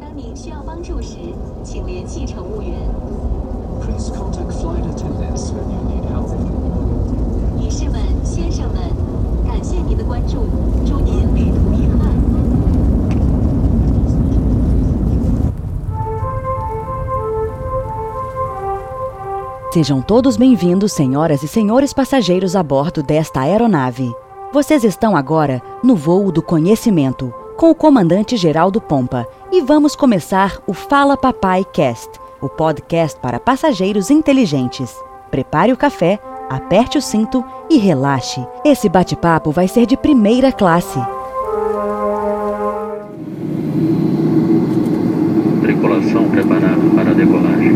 当您需要帮助时，请联系乘务员。 Please contact flight attendants when you need help. 女士们、先生们，感谢您的关注，祝您旅途愉快。 Sejam todos bem-vindos, senhoras e senhores passageiros a bordo desta aeronave. Vocês estão agora no voo do conhecimento, com o comandante Geraldo Pompa, e vamos começar o Fala Papai Cast, o podcast para passageiros inteligentes. Prepare o café, aperte o cinto e relaxe. Esse bate-papo vai ser de primeira classe. Tripulação preparada para decolagem.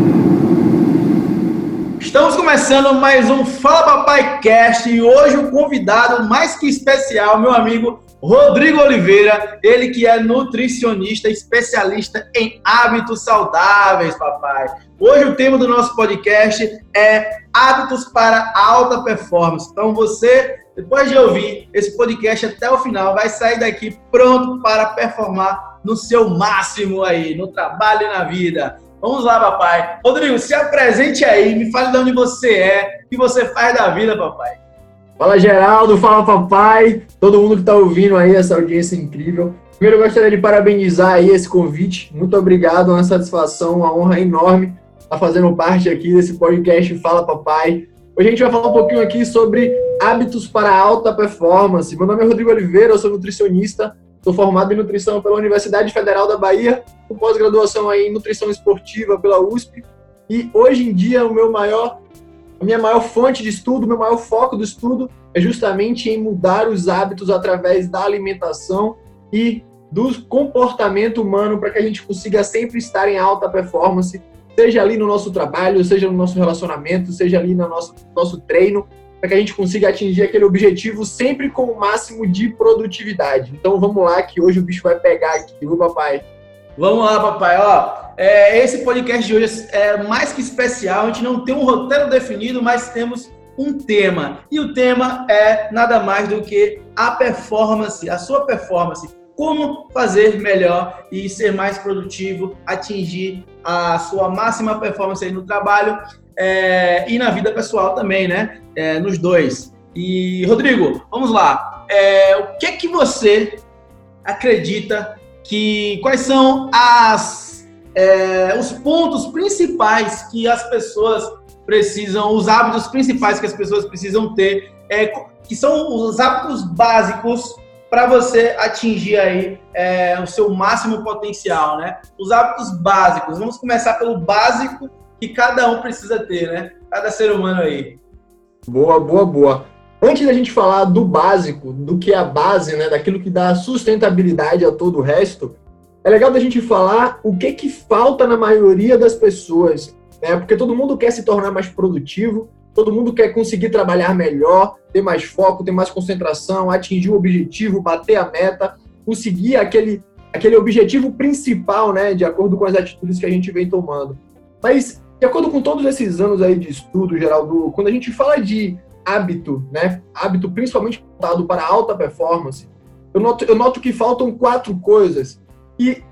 Estamos começando mais um Fala Papai Cast e hoje o convidado mais que especial, meu amigo Rodrigo Oliveira, ele que é nutricionista, especialista em hábitos saudáveis, papai. Hoje o tema do nosso podcast é hábitos para alta performance. Então você, depois de ouvir esse podcast até o final, vai sair daqui pronto para performar no seu máximo aí, no trabalho e na vida. Vamos lá, papai. Rodrigo, se apresente aí, me fale de onde você é, o que você faz da vida, papai. Fala Geraldo, fala papai, todo mundo que está ouvindo aí essa audiência incrível. Primeiro eu gostaria de parabenizar aí esse convite. Muito obrigado, uma satisfação, uma honra enorme estar fazendo parte aqui desse podcast Fala Papai. Hoje a gente vai falar um pouquinho aqui sobre hábitos para alta performance. Meu nome é Rodrigo Oliveira, eu sou nutricionista, sou formado em nutrição pela Universidade Federal da Bahia, com pós-graduação aí em nutrição esportiva pela USP. E hoje em dia o meu maior a minha maior fonte de estudo, meu maior foco do estudo é justamente em mudar os hábitos através da alimentação e do comportamento humano para que a gente consiga sempre estar em alta performance, seja ali no nosso trabalho, seja no nosso relacionamento, seja ali no nosso, nosso treino, para que a gente consiga atingir aquele objetivo sempre com o máximo de produtividade. Então vamos lá que hoje o bicho vai pegar aqui, viu, papai? Vamos lá, papai. Ó, é, esse podcast de hoje é mais que especial. A gente não tem um roteiro definido, mas temos um tema. E o tema é nada mais do que a performance, a sua performance. Como fazer melhor e ser mais produtivo, atingir a sua máxima performance aí no trabalho é, e na vida pessoal também, né? É, nos dois. E, Rodrigo, vamos lá. É, o que é que você acredita que quais são as, é, os pontos principais que as pessoas precisam, os hábitos principais que as pessoas precisam ter, é, que são os hábitos básicos para você atingir aí é, o seu máximo potencial, né? Os hábitos básicos. Vamos começar pelo básico que cada um precisa ter, né? Cada ser humano aí. Boa, boa, boa. Antes da gente falar do básico, do que é a base, né, daquilo que dá sustentabilidade a todo o resto, é legal da gente falar o que que falta na maioria das pessoas, né? Porque todo mundo quer se tornar mais produtivo, todo mundo quer conseguir trabalhar melhor, ter mais foco, ter mais concentração, atingir o objetivo, bater a meta, conseguir aquele aquele objetivo principal, né, de acordo com as atitudes que a gente vem tomando. Mas de acordo com todos esses anos aí de estudo, Geraldo, quando a gente fala de hábito, né? Hábito principalmente voltado para alta performance. Eu noto, eu noto que faltam quatro coisas. E,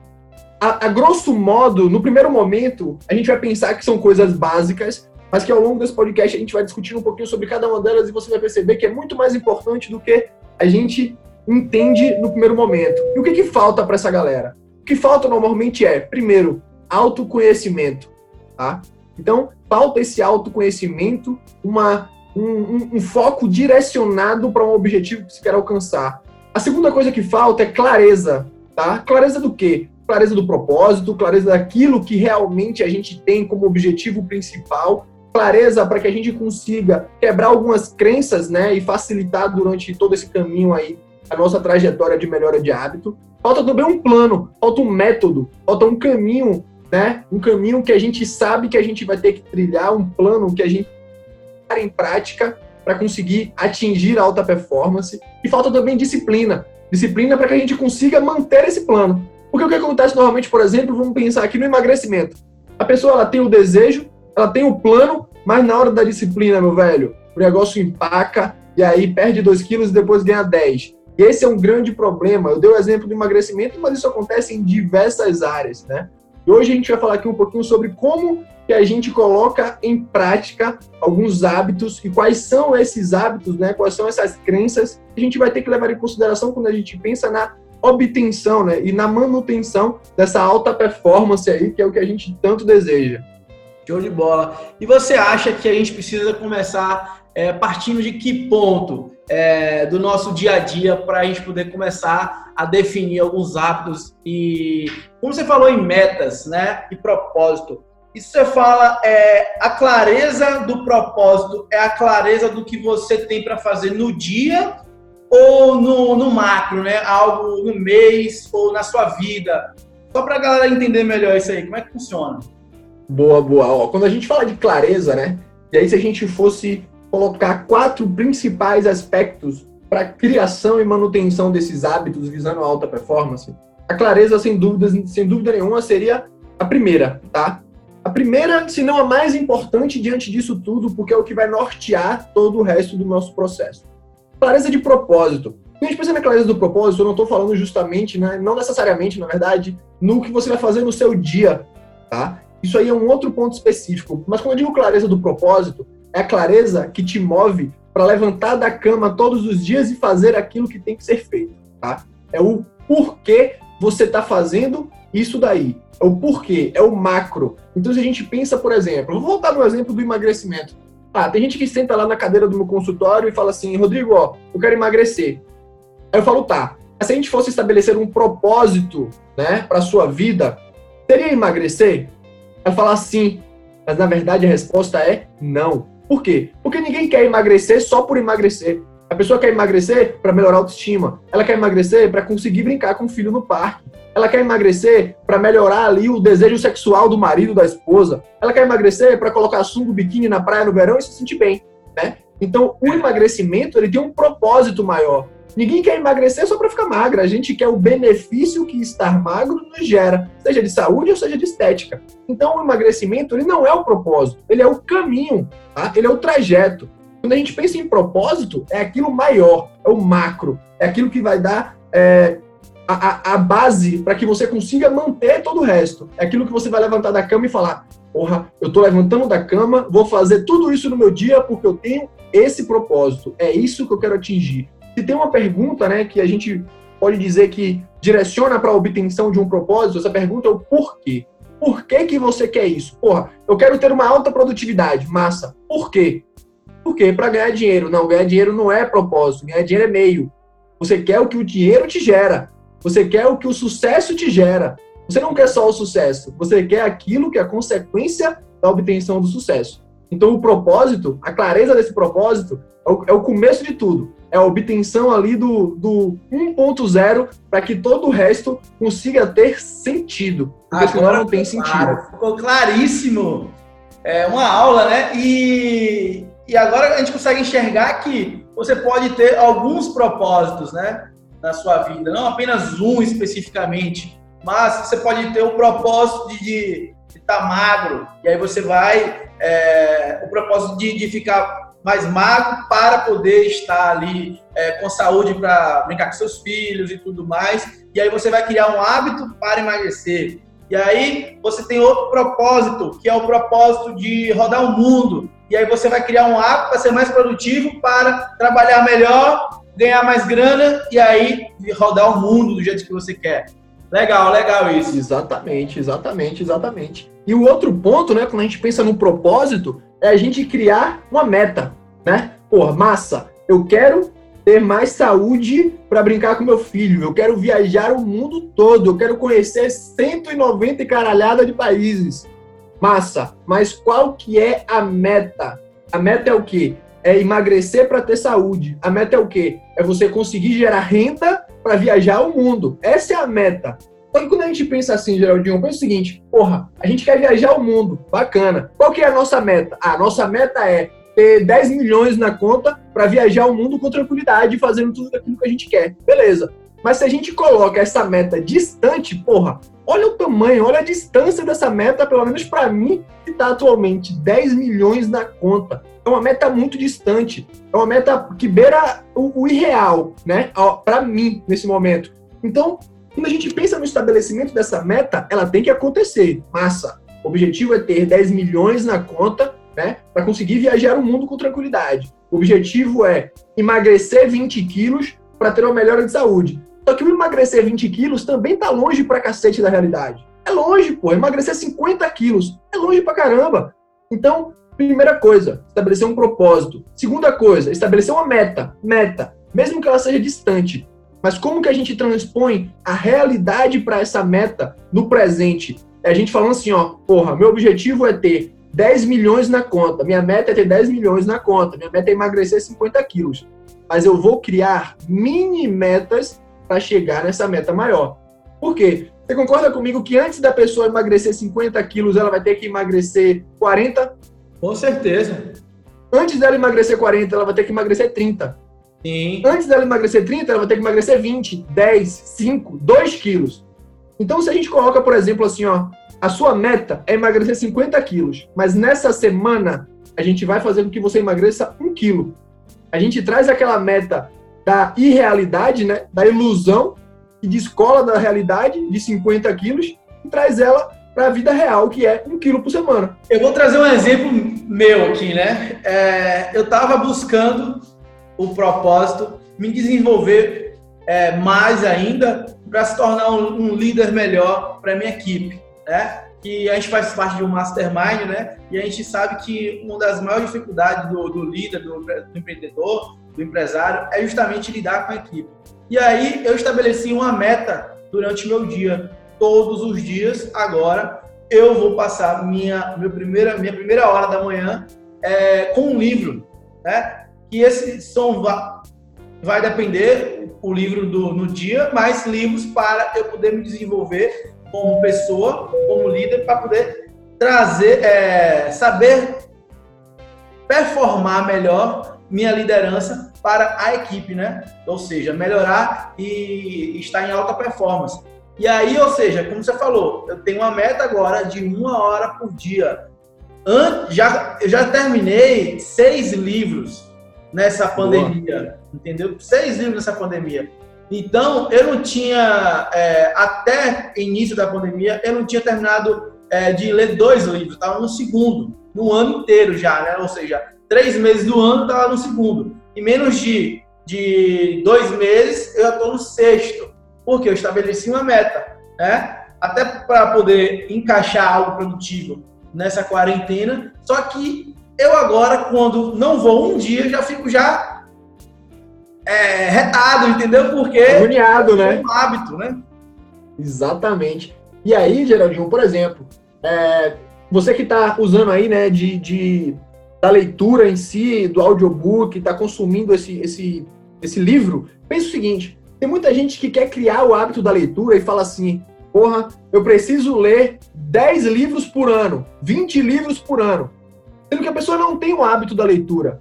a, a, grosso modo, no primeiro momento, a gente vai pensar que são coisas básicas, mas que ao longo desse podcast a gente vai discutir um pouquinho sobre cada uma delas e você vai perceber que é muito mais importante do que a gente entende no primeiro momento. E o que, que falta para essa galera? O que falta normalmente é, primeiro, autoconhecimento, tá? Então, falta esse autoconhecimento, uma um, um, foco direcionado para um objetivo que se quer alcançar. A segunda coisa que falta é clareza, tá? Clareza do quê? Clareza do propósito, clareza daquilo que realmente a gente tem como objetivo principal, clareza para que a gente consiga quebrar algumas crenças, né, e facilitar durante todo esse caminho aí a nossa trajetória de melhora de hábito. Falta também um plano, falta um método, falta um caminho, né? Um caminho que a gente sabe que a gente vai ter que trilhar, um plano que a gente em prática para conseguir atingir alta performance. E falta também disciplina. Disciplina para que a gente consiga manter esse plano. Porque o que acontece normalmente, por exemplo, vamos pensar aqui no emagrecimento. A pessoa ela tem o desejo, ela tem o plano, mas na hora da disciplina, meu velho, o negócio empaca e aí perde 2 quilos e depois ganha 10. E esse é um grande problema. Eu dei o exemplo do emagrecimento, mas isso acontece em diversas áreas, né? E hoje a gente vai falar aqui um pouquinho sobre como que a gente coloca em prática alguns hábitos e quais são esses hábitos, né? Quais são essas crenças que a gente vai ter que levar em consideração quando a gente pensa na obtenção, né? E na manutenção dessa alta performance aí, que é o que a gente tanto deseja. Show de bola. E você acha que a gente precisa começar é, partindo de que ponto é, do nosso dia a dia para a gente poder começar a definir alguns hábitos e, como você falou em metas, né, e propósito. Isso você fala é a clareza do propósito, é a clareza do que você tem para fazer no dia ou no, no macro, né? Algo no mês ou na sua vida. Só para a galera entender melhor isso aí, como é que funciona? Boa, boa. Ó, quando a gente fala de clareza, né? E aí se a gente fosse colocar quatro principais aspectos para criação e manutenção desses hábitos visando alta performance, a clareza, sem dúvida, sem dúvida nenhuma, seria a primeira, tá? A primeira, se não a mais importante diante disso tudo, porque é o que vai nortear todo o resto do nosso processo. Clareza de propósito. Quando a gente pensa na clareza do propósito, eu não estou falando justamente, né, não necessariamente, na verdade, no que você vai fazer no seu dia, tá? Isso aí é um outro ponto específico. Mas quando eu digo clareza do propósito, é a clareza que te move para levantar da cama todos os dias e fazer aquilo que tem que ser feito, tá? É o porquê você está fazendo isso daí. É o porquê, é o macro. Então, se a gente pensa, por exemplo, vou voltar no exemplo do emagrecimento. Ah, tem gente que senta lá na cadeira do meu consultório e fala assim, Rodrigo, ó, eu quero emagrecer. Aí eu falo, tá. Se a gente fosse estabelecer um propósito, né, para sua vida, seria emagrecer? Vai falar sim, mas na verdade a resposta é não. Por quê? Porque ninguém quer emagrecer só por emagrecer. A pessoa quer emagrecer para melhorar a autoestima. Ela quer emagrecer para conseguir brincar com o filho no parque. Ela quer emagrecer para melhorar ali o desejo sexual do marido, da esposa. Ela quer emagrecer para colocar sunga, biquíni na praia no verão e se sentir bem, né? Então, o emagrecimento, ele tem um propósito maior. Ninguém quer emagrecer só para ficar magra. A gente quer o benefício que estar magro nos gera, seja de saúde ou seja de estética. Então, o emagrecimento ele não é o propósito, ele é o caminho, tá? ele é o trajeto. Quando a gente pensa em propósito, é aquilo maior, é o macro, é aquilo que vai dar é, a, a, base para que você consiga manter todo o resto. É aquilo que você vai levantar da cama e falar: porra, eu tô levantando da cama, vou fazer tudo isso no meu dia porque eu tenho esse propósito. É isso que eu quero atingir. Se tem uma pergunta, né, que a gente pode dizer que direciona para a obtenção de um propósito, essa pergunta é o porquê. Por que, que você quer isso? Porra, eu quero ter uma alta produtividade. Massa. Por quê? Por quê? Para ganhar dinheiro. Não, ganhar dinheiro não é propósito. Ganhar dinheiro é meio. Você quer o que o dinheiro te gera. Você quer o que o sucesso te gera. Você não quer só o sucesso. Você quer aquilo que é a consequência da obtenção do sucesso. Então, o propósito, a clareza desse propósito, é o, é o começo de tudo é a obtenção ali do, do 1.0 para que todo o resto consiga ter sentido. Porque Agora, senão não tem sentido. Ficou claríssimo. É uma aula, né? E, e agora a gente consegue enxergar que você pode ter alguns propósitos, né? Na sua vida, não apenas um especificamente, mas você pode ter o propósito de estar tá magro, e aí você vai, é, o propósito de, de ficar mais magro para poder estar ali é, com saúde para brincar com seus filhos e tudo mais. E aí você vai criar um hábito para emagrecer. E aí você tem outro propósito, que é o propósito de rodar o mundo. E aí você vai criar um hábito para ser mais produtivo, para trabalhar melhor, ganhar mais grana e aí rodar o mundo do jeito que você quer. Legal, legal isso. Exatamente, exatamente, exatamente. E o outro ponto, né, quando a gente pensa no propósito, é a gente criar uma meta, né? Pô, massa, eu quero ter mais saúde para brincar com meu filho, eu quero viajar o mundo todo, eu quero conhecer 190 caralhada de países. Massa, mas qual que é a meta? A meta é o quê? É emagrecer para ter saúde. A meta é o quê? É você conseguir gerar renda para viajar o mundo. Essa é a meta. Só que quando a gente pensa assim, Geraldinho, pensa o seguinte, porra, a gente quer viajar o mundo, bacana. Qual que é a nossa meta? A nossa meta é ter 10 milhões na conta para viajar o mundo com tranquilidade, fazendo tudo aquilo que a gente quer. Beleza. Mas se a gente coloca essa meta distante, porra, olha o tamanho, olha a distância dessa meta, pelo menos para mim, que está atualmente 10 milhões na conta. É uma meta muito distante. É uma meta que beira o, o irreal, né? Para mim, nesse momento. Então, quando a gente pensa no estabelecimento dessa meta, ela tem que acontecer. Massa. O objetivo é ter 10 milhões na conta, né? Para conseguir viajar o mundo com tranquilidade. O objetivo é emagrecer 20 quilos para ter uma melhora de saúde. Só que o emagrecer 20 quilos também tá longe pra cacete da realidade. É longe, pô. Emagrecer 50 quilos é longe pra caramba. Então, primeira coisa, estabelecer um propósito. Segunda coisa, estabelecer uma meta. Meta, mesmo que ela seja distante. Mas como que a gente transpõe a realidade para essa meta no presente? É a gente falando assim, ó, porra, meu objetivo é ter 10 milhões na conta. Minha meta é ter 10 milhões na conta. Minha meta é emagrecer 50 quilos. Mas eu vou criar mini metas para chegar nessa meta maior. Por quê? Você concorda comigo que antes da pessoa emagrecer 50 quilos, ela vai ter que emagrecer 40? Com certeza. Antes dela emagrecer 40, ela vai ter que emagrecer 30. Sim. Antes dela emagrecer 30, ela vai ter que emagrecer 20, 10, 5, 2 quilos. Então, se a gente coloca, por exemplo, assim, ó, a sua meta é emagrecer 50 quilos, mas nessa semana a gente vai fazer com que você emagreça 1 quilo. A gente traz aquela meta da irrealidade, né, da ilusão, que descola da realidade de 50 quilos e traz ela para a vida real, que é um quilo por semana. Eu vou trazer um exemplo meu aqui, né? É, eu estava buscando o propósito, me desenvolver é, mais ainda para se tornar um, um líder melhor para minha equipe, né? Que a gente faz parte de um mastermind, né? E a gente sabe que uma das maiores dificuldades do, do líder, do, do empreendedor, do empresário é justamente lidar com a equipe. E aí eu estabeleci uma meta durante o meu dia. Todos os dias, agora, eu vou passar minha, minha, primeira, minha primeira hora da manhã é, com um livro. Né? Que esse som vai, vai depender o livro do, no dia, mas livros para eu poder me desenvolver como pessoa, como líder, para poder trazer, é, saber performar melhor minha liderança para a equipe, né? Ou seja, melhorar e estar em alta performance. E aí, ou seja, como você falou, eu tenho uma meta agora de uma hora por dia. Já, eu já terminei seis livros nessa pandemia, Boa. entendeu? Seis livros nessa pandemia. Então, eu não tinha, é, até início da pandemia, eu não tinha terminado é, de ler dois livros, estava no segundo, no ano inteiro já, né? Ou seja, três meses do ano estava no segundo. Em menos de, de dois meses, eu já estou no sexto, porque eu estabeleci uma meta, né? Até para poder encaixar algo produtivo nessa quarentena. Só que eu agora, quando não vou um dia, já fico já é, retado, entendeu? Porque Agoniado, né? é um hábito, né? Exatamente. E aí, Geraldinho, por exemplo, é, você que está usando aí, né, de, de da leitura em si, do audiobook, está consumindo esse, esse, esse livro, pensa o seguinte: tem muita gente que quer criar o hábito da leitura e fala assim, porra, eu preciso ler 10 livros por ano, 20 livros por ano. Sendo que a pessoa não tem o hábito da leitura.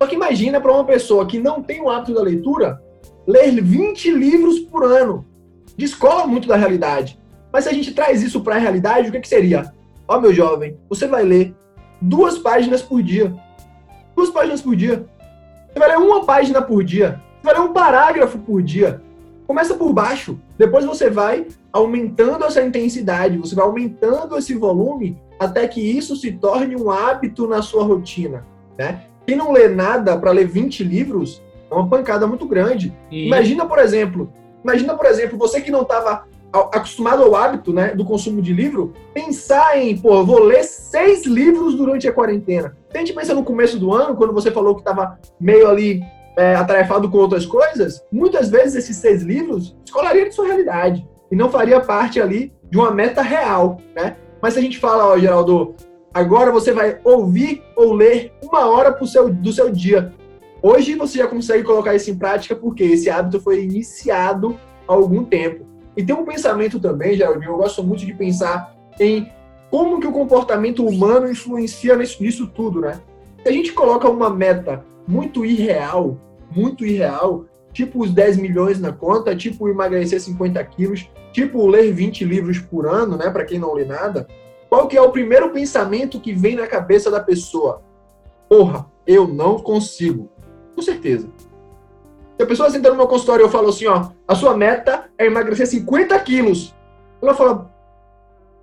Só que imagina para uma pessoa que não tem o hábito da leitura, ler 20 livros por ano. Descola muito da realidade. Mas se a gente traz isso para a realidade, o que, que seria? Ó, meu jovem, você vai ler duas páginas por dia. Duas páginas por dia. Você vai ler uma página por dia. Você vai ler um parágrafo por dia. Começa por baixo. Depois você vai aumentando essa intensidade, você vai aumentando esse volume até que isso se torne um hábito na sua rotina. Né? Quem não lê nada para ler 20 livros é uma pancada muito grande. Imagina, por exemplo, imagina, por exemplo, você que não estava acostumado ao hábito né, do consumo de livro, pensar em, pô, vou ler seis livros durante a quarentena. Se a gente pensa no começo do ano, quando você falou que estava meio ali é, atarefado com outras coisas, muitas vezes esses seis livros escolariam de sua realidade e não faria parte ali de uma meta real, né? Mas se a gente fala, ó, Geraldo, agora você vai ouvir ou ler uma hora seu, do seu dia. Hoje você já consegue colocar isso em prática porque esse hábito foi iniciado há algum tempo. E tem um pensamento também, Geraldinho, eu gosto muito de pensar em como que o comportamento humano influencia nisso, nisso tudo, né? Se a gente coloca uma meta muito irreal, muito irreal, tipo os 10 milhões na conta, tipo emagrecer 50 quilos, tipo ler 20 livros por ano, né, para quem não lê nada, qual que é o primeiro pensamento que vem na cabeça da pessoa? Porra, eu não consigo. Com certeza. Se a pessoa senta no meu consultório e eu falo assim, ó, a sua meta é emagrecer 50 quilos. Ela fala,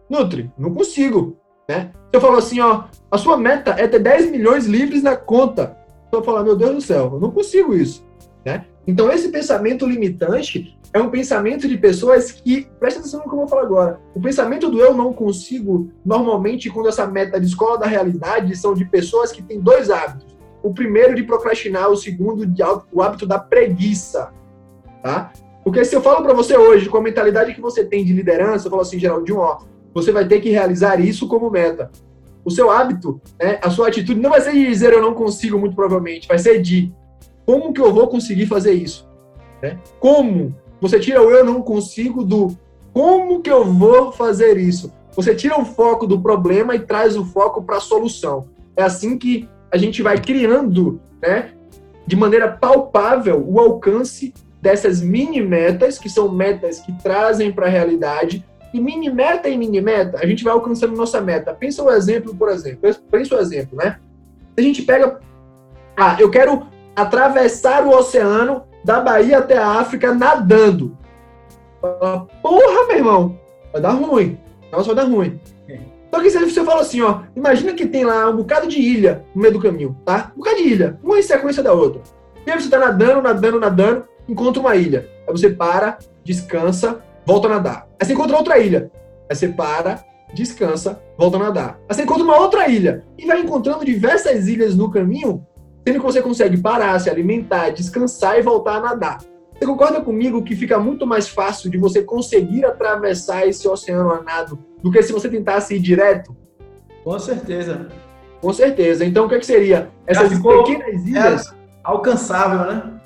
Nutri, não consigo. Né? Se eu falo assim, ó, a sua meta é ter 10 milhões livres na conta. Eu falo, meu Deus do céu, eu não consigo isso. Né? Então, esse pensamento limitante é um pensamento de pessoas que, presta atenção no que eu vou falar agora, o pensamento do eu não consigo, normalmente, quando essa meta de escola da realidade, são de pessoas que têm dois hábitos o primeiro de procrastinar, o segundo de o hábito da preguiça, tá? Porque se eu falo para você hoje, com a mentalidade que você tem de liderança, eu falo assim, Geraldinho, ó, você vai ter que realizar isso como meta. O seu hábito, né, a sua atitude não vai ser de dizer eu não consigo, muito provavelmente, vai ser de como que eu vou conseguir fazer isso? Né? Como? Você tira o eu não consigo do como que eu vou fazer isso? Você tira o foco do problema e traz o foco para a solução. É assim que a gente vai criando, né, de maneira palpável o alcance dessas mini metas, que são metas que trazem para a realidade. E mini meta e mini meta, a gente vai alcançando nossa meta. Pensa o exemplo, por exemplo. Pensa o exemplo, né? A gente pega. Ah, eu quero atravessar o oceano da Bahia até a África nadando. Porra, meu irmão, vai dar ruim. Nossa, vai dar ruim. Só que você fala assim, ó, imagina que tem lá um bocado de ilha no meio do caminho, tá? Um bocado de ilha, uma em sequência da outra. E aí você tá nadando, nadando, nadando, encontra uma ilha. Aí você para, descansa, volta a nadar. Aí você encontra outra ilha. Aí você para, descansa, volta a nadar. Aí você encontra uma outra ilha. E vai encontrando diversas ilhas no caminho, sendo que você consegue parar, se alimentar, descansar e voltar a nadar. Você concorda comigo que fica muito mais fácil de você conseguir atravessar esse oceano a nado do que se você tentasse ir direto? Com certeza. Com certeza. Então, o que, é que seria? Essas pequenas ilhas. É alcançável, né?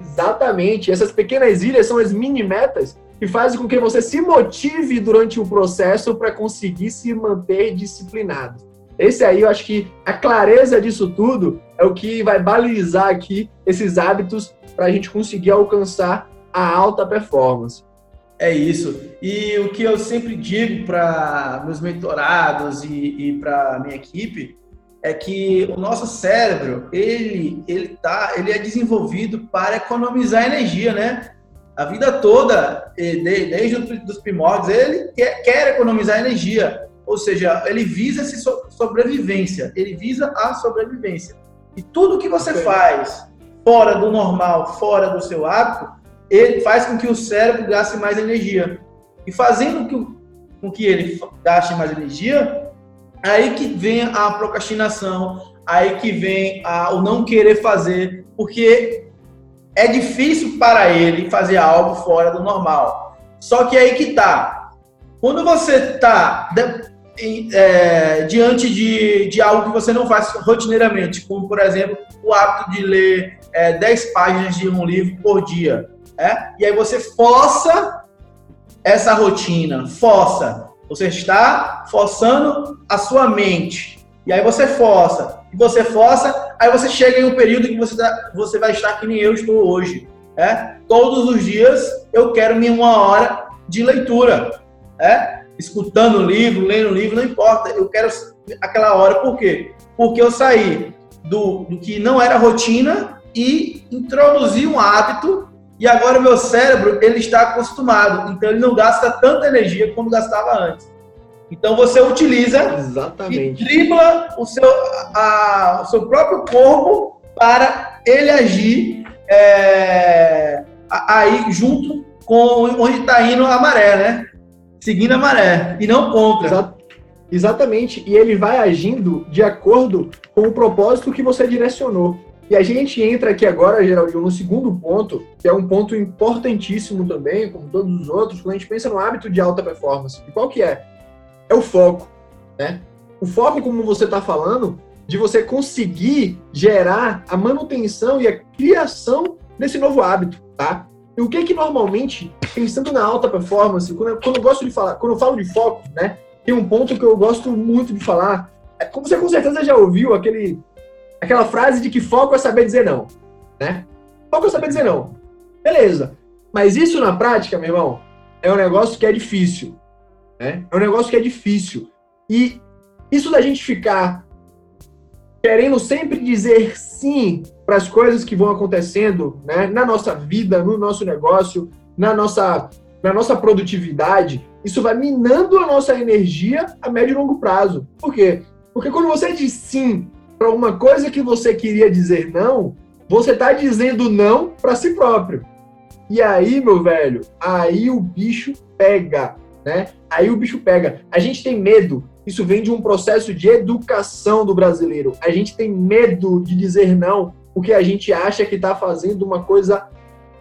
Exatamente. Essas pequenas ilhas são as mini metas que fazem com que você se motive durante o processo para conseguir se manter disciplinado. Esse aí, eu acho que a clareza disso tudo é o que vai balizar aqui esses hábitos para a gente conseguir alcançar a alta performance. É isso. E o que eu sempre digo para meus mentorados e, e para minha equipe é que o nosso cérebro ele ele tá ele é desenvolvido para economizar energia, né? A vida toda, desde os primórdios, ele quer, quer economizar energia. Ou seja, ele visa essa sobrevivência. Ele visa a sobrevivência. E tudo que você faz fora do normal, fora do seu hábito, ele faz com que o cérebro gaste mais energia. E fazendo com que ele gaste mais energia, aí que vem a procrastinação, aí que vem a, o não querer fazer, porque é difícil para ele fazer algo fora do normal. Só que aí que tá. Quando você está é, diante de, de algo que você não faz rotineiramente, como por exemplo o hábito de ler é, 10 páginas de um livro por dia, é? e aí você força essa rotina, força. Você está forçando a sua mente. E aí você força, e você força, aí você chega em um período que você, tá, você vai estar que nem eu estou hoje. É? Todos os dias eu quero minha uma hora de leitura. É? escutando livro, lendo livro, não importa. Eu quero aquela hora, por quê? Porque eu saí do, do que não era rotina e introduzi um hábito e agora o meu cérebro ele está acostumado, então ele não gasta tanta energia como gastava antes. Então você utiliza Exatamente. e dribla o seu, a, o seu próprio corpo para ele agir é, aí junto com onde está indo a maré, né? seguindo a maré e não contra. Exa exatamente. E ele vai agindo de acordo com o propósito que você direcionou. E a gente entra aqui agora, Geraldinho, no segundo ponto, que é um ponto importantíssimo também, como todos os outros, quando a gente pensa no hábito de alta performance. E qual que é? É o foco, né? O foco, como você está falando, de você conseguir gerar a manutenção e a criação desse novo hábito, tá? E o que que normalmente, pensando na alta performance, quando eu, quando eu gosto de falar, quando eu falo de foco, né, tem um ponto que eu gosto muito de falar. É, como você com certeza já ouviu aquele, aquela frase de que foco é saber dizer não, né? Foco é saber dizer não. Beleza. Mas isso na prática, meu irmão, é um negócio que é difícil. Né? É um negócio que é difícil. E isso da gente ficar querendo sempre dizer sim para as coisas que vão acontecendo né, na nossa vida, no nosso negócio, na nossa, na nossa produtividade, isso vai minando a nossa energia a médio e longo prazo. Por quê? Porque quando você diz sim para uma coisa que você queria dizer não, você está dizendo não para si próprio. E aí, meu velho, aí o bicho pega, né? Aí o bicho pega. A gente tem medo. Isso vem de um processo de educação do brasileiro. A gente tem medo de dizer não porque a gente acha que está fazendo uma coisa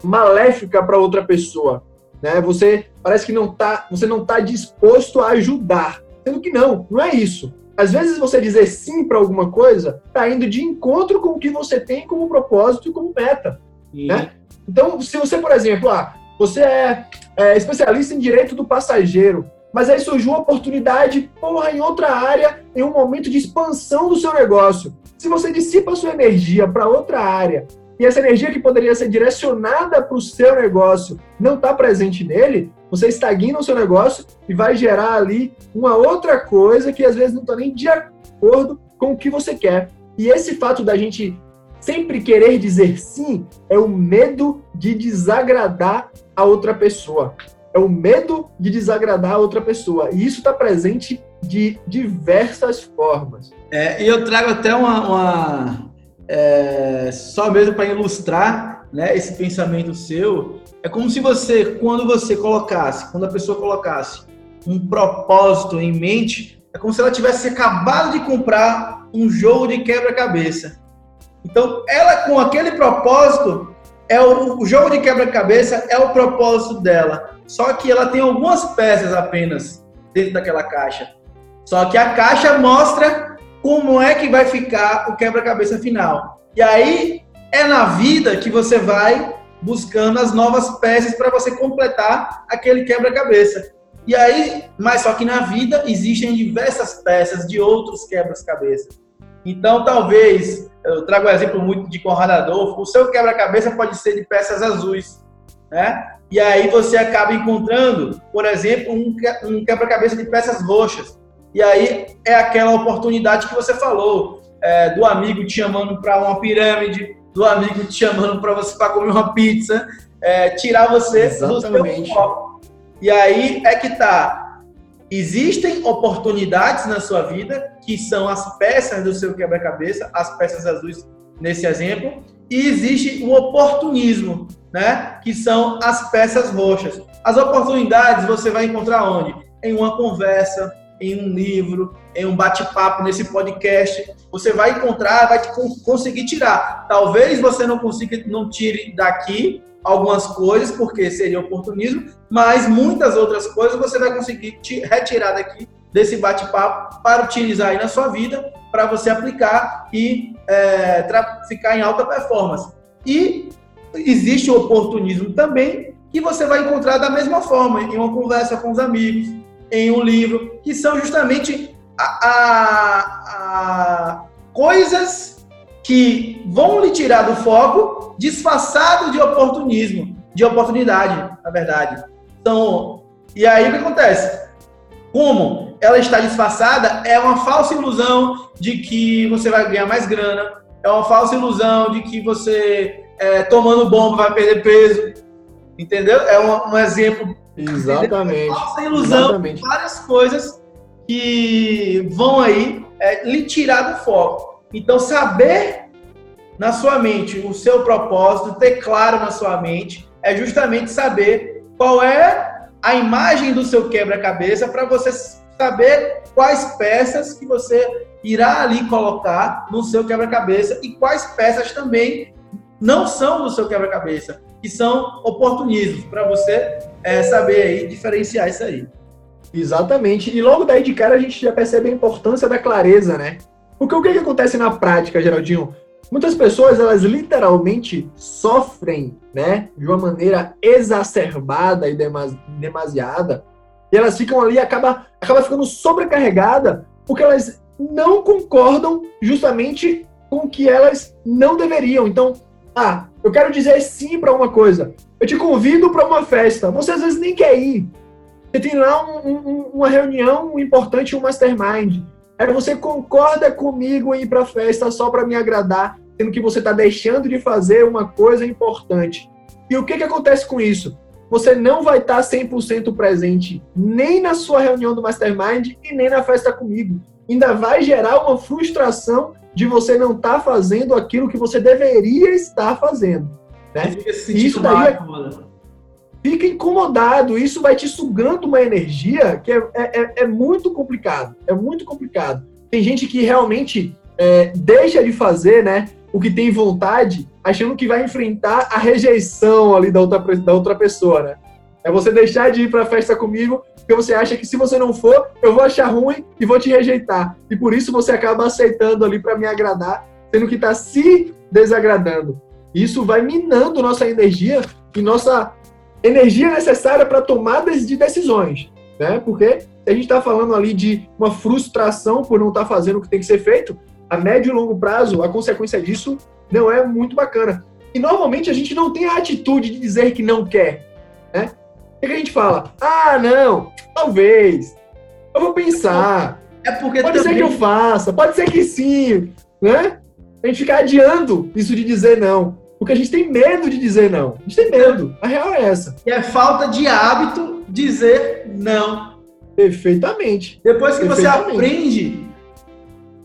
maléfica para outra pessoa, né? Você parece que não tá, você não está disposto a ajudar, sendo que não, não é isso. Às vezes você dizer sim para alguma coisa está indo de encontro com o que você tem como propósito e como meta, né? Então, se você, por exemplo, ah, você é, é especialista em direito do passageiro, mas aí surgiu uma oportunidade, porra, em outra área, em um momento de expansão do seu negócio. Se você dissipa a sua energia para outra área e essa energia que poderia ser direcionada para o seu negócio não está presente nele, você estagna o seu negócio e vai gerar ali uma outra coisa que às vezes não está nem de acordo com o que você quer. E esse fato da gente sempre querer dizer sim é o medo de desagradar a outra pessoa. É o medo de desagradar a outra pessoa. E isso está presente de diversas formas. É, e eu trago até uma. uma é, só mesmo para ilustrar né, esse pensamento seu. É como se você, quando você colocasse, quando a pessoa colocasse um propósito em mente, é como se ela tivesse acabado de comprar um jogo de quebra-cabeça. Então, ela com aquele propósito, é o, o jogo de quebra-cabeça é o propósito dela. Só que ela tem algumas peças apenas dentro daquela caixa. Só que a caixa mostra como é que vai ficar o quebra-cabeça final. E aí é na vida que você vai buscando as novas peças para você completar aquele quebra-cabeça. E aí, mas só que na vida existem diversas peças de outros quebra-cabeça. Então, talvez, eu trago um exemplo muito de Conrado Adolfo, o seu quebra-cabeça pode ser de peças azuis, né? E aí você acaba encontrando, por exemplo, um quebra-cabeça de peças roxas. E aí é aquela oportunidade que você falou, é, do amigo te chamando para uma pirâmide, do amigo te chamando para você para comer uma pizza, é, tirar você Exatamente. do seu foco. E aí é que tá. Existem oportunidades na sua vida que são as peças do seu quebra-cabeça, as peças azuis nesse exemplo, e existe o oportunismo, né? Que são as peças roxas. As oportunidades você vai encontrar onde? Em uma conversa, em um livro, em um bate-papo nesse podcast. Você vai encontrar, vai conseguir tirar. Talvez você não consiga, não tire daqui algumas coisas, porque seria oportunismo, mas muitas outras coisas você vai conseguir retirar daqui desse bate-papo para utilizar aí na sua vida, para você aplicar e é, ficar em alta performance. E existe o oportunismo também, que você vai encontrar da mesma forma, em uma conversa com os amigos, em um livro, que são justamente a, a, a coisas que vão lhe tirar do foco, disfarçado de oportunismo, de oportunidade, na verdade. Então, e aí o que acontece? Como ela está disfarçada, é uma falsa ilusão de que você vai ganhar mais grana, é uma falsa ilusão de que você, é, tomando bomba, vai perder peso, entendeu? É um, um exemplo Exatamente. Falsa ilusão, Exatamente. várias coisas que vão aí é, lhe tirar do foco. Então, saber na sua mente o seu propósito, ter claro na sua mente, é justamente saber qual é a imagem do seu quebra-cabeça para você saber quais peças que você irá ali colocar no seu quebra-cabeça e quais peças também não são do seu quebra-cabeça, que são oportunismos, para você é, saber aí diferenciar isso aí. Exatamente. E logo daí de cara a gente já percebe a importância da clareza, né? Porque o que, que acontece na prática, Geraldinho? Muitas pessoas, elas literalmente sofrem, né? De uma maneira exacerbada e demasiada. E elas ficam ali, acaba, acaba ficando sobrecarregada, porque elas não concordam justamente com o que elas não deveriam. Então, ah, eu quero dizer sim para uma coisa, Eu te convido para uma festa. Você às vezes nem quer ir. Você tem lá um, um, uma reunião importante, um mastermind. Aí você concorda comigo em ir para a festa só para me agradar, sendo que você está deixando de fazer uma coisa importante. E o que, que acontece com isso? Você não vai estar 100% presente nem na sua reunião do mastermind e nem na festa comigo. Ainda vai gerar uma frustração de você não estar tá fazendo aquilo que você deveria estar fazendo. Né? Isso daí é, fica incomodado, isso vai te sugando uma energia que é, é, é, é muito complicado. É muito complicado. Tem gente que realmente é, deixa de fazer né, o que tem vontade, achando que vai enfrentar a rejeição ali da outra, da outra pessoa. Né? É você deixar de ir para a festa comigo, porque você acha que se você não for, eu vou achar ruim e vou te rejeitar. E por isso você acaba aceitando ali para me agradar, sendo que está se desagradando. Isso vai minando nossa energia e nossa energia necessária para tomadas de decisões, né? Porque a gente está falando ali de uma frustração por não estar tá fazendo o que tem que ser feito, a médio e longo prazo, a consequência disso não é muito bacana. E normalmente a gente não tem a atitude de dizer que não quer, né? O que a gente fala? Ah, não, talvez. Eu vou pensar. É porque pode também... ser que eu faça, pode ser que sim, né? A gente fica adiando isso de dizer não. Porque a gente tem medo de dizer não. A gente tem medo. A real é essa. E é falta de hábito dizer não. Perfeitamente. Depois que você aprende,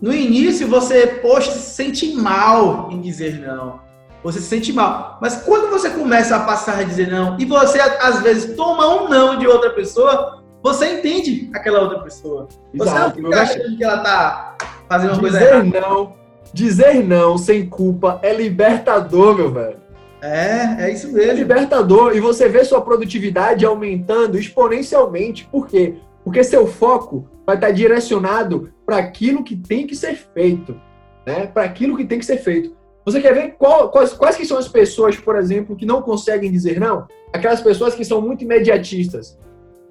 no início você, poxa, se sente mal em dizer não. Você se sente mal. Mas quando você começa a passar a dizer não, e você às vezes toma um não de outra pessoa, você entende aquela outra pessoa. Você Exato, não fica achando que ela tá fazendo uma dizer coisa errada. não Dizer não sem culpa é libertador, meu velho. É, é isso mesmo. É libertador. E você vê sua produtividade aumentando exponencialmente. Por quê? Porque seu foco vai estar direcionado para aquilo que tem que ser feito. Né? Para aquilo que tem que ser feito. Você quer ver qual, quais, quais que são as pessoas, por exemplo, que não conseguem dizer não? Aquelas pessoas que são muito imediatistas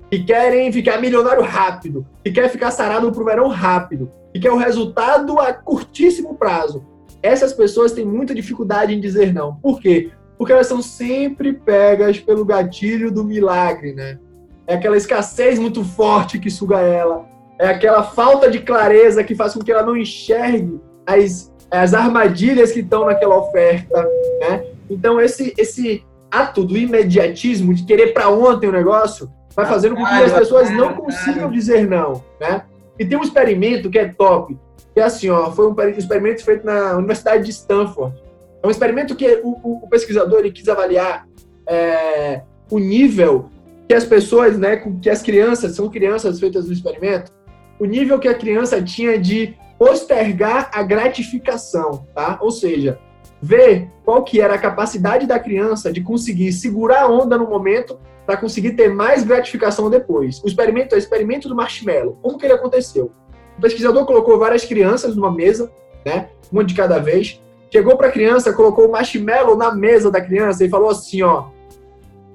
que querem ficar milionário rápido, que quer ficar sarado pro verão rápido, que quer o resultado a curtíssimo prazo. Essas pessoas têm muita dificuldade em dizer não. Por quê? Porque elas são sempre pegas pelo gatilho do milagre, né? É aquela escassez muito forte que suga ela, é aquela falta de clareza que faz com que ela não enxergue as, as armadilhas que estão naquela oferta, né? Então esse esse ato do imediatismo, de querer para ontem o negócio, vai fazendo com que as pessoas não consigam dizer não, né? E tem um experimento que é top, que é assim, ó, foi um experimento feito na Universidade de Stanford. É um experimento que o, o, o pesquisador ele quis avaliar é, o nível que as pessoas, né, que as crianças, são crianças feitas no experimento, o nível que a criança tinha de postergar a gratificação, tá? Ou seja, ver qual que era a capacidade da criança de conseguir segurar a onda no momento para conseguir ter mais gratificação depois. O experimento é o experimento do marshmallow. Como que ele aconteceu? O pesquisador colocou várias crianças numa mesa, né, uma de cada vez. Chegou para a criança, colocou o marshmallow na mesa da criança e falou assim, ó,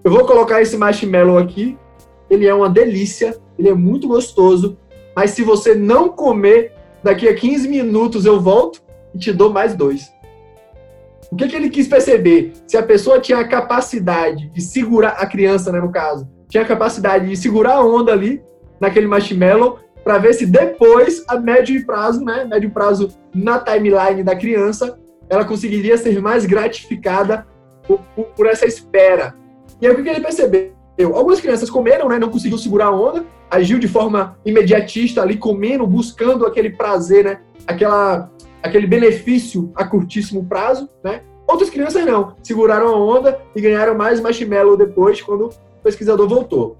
eu vou colocar esse marshmallow aqui, ele é uma delícia, ele é muito gostoso, mas se você não comer, daqui a 15 minutos eu volto e te dou mais dois. O que, que ele quis perceber? Se a pessoa tinha a capacidade de segurar, a criança, né, no caso, tinha a capacidade de segurar a onda ali, naquele marshmallow, para ver se depois, a médio prazo, né, médio prazo na timeline da criança, ela conseguiria ser mais gratificada por, por, por essa espera. E aí o que, que ele percebeu? Algumas crianças comeram, né, não conseguiu segurar a onda, agiu de forma imediatista ali, comendo, buscando aquele prazer, né, aquela aquele benefício a curtíssimo prazo, né? Outras crianças não, seguraram a onda e ganharam mais marshmallow depois, quando o pesquisador voltou.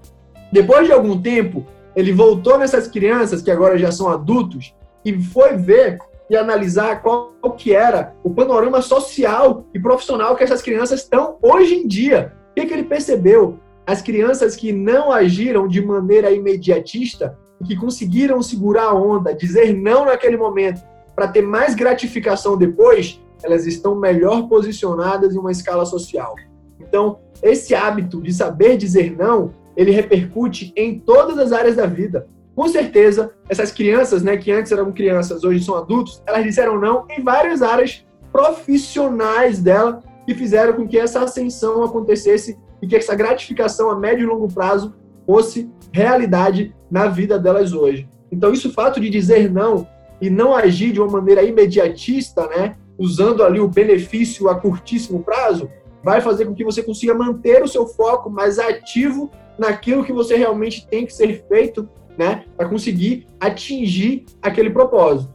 Depois de algum tempo, ele voltou nessas crianças, que agora já são adultos, e foi ver e analisar qual que era o panorama social e profissional que essas crianças estão hoje em dia. O que, que ele percebeu? As crianças que não agiram de maneira imediatista, que conseguiram segurar a onda, dizer não naquele momento para ter mais gratificação depois, elas estão melhor posicionadas em uma escala social. Então, esse hábito de saber dizer não, ele repercute em todas as áreas da vida. Com certeza, essas crianças, né, que antes eram crianças, hoje são adultos, elas disseram não em várias áreas profissionais dela que fizeram com que essa ascensão acontecesse e que essa gratificação a médio e longo prazo fosse realidade na vida delas hoje. Então, isso, o fato de dizer não e não agir de uma maneira imediatista, né, usando ali o benefício a curtíssimo prazo, vai fazer com que você consiga manter o seu foco mais ativo naquilo que você realmente tem que ser feito, né, para conseguir atingir aquele propósito.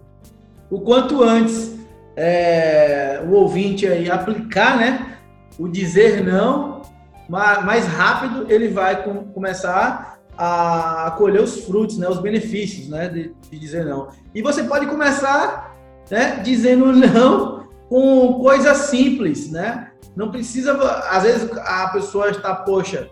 O quanto antes é, o ouvinte aí aplicar, né, o dizer não, mais rápido ele vai com, começar a colher os frutos, né, os benefícios, né, de, de dizer não. E você pode começar, né, dizendo não com coisas simples, né? Não precisa, às vezes a pessoa está, poxa,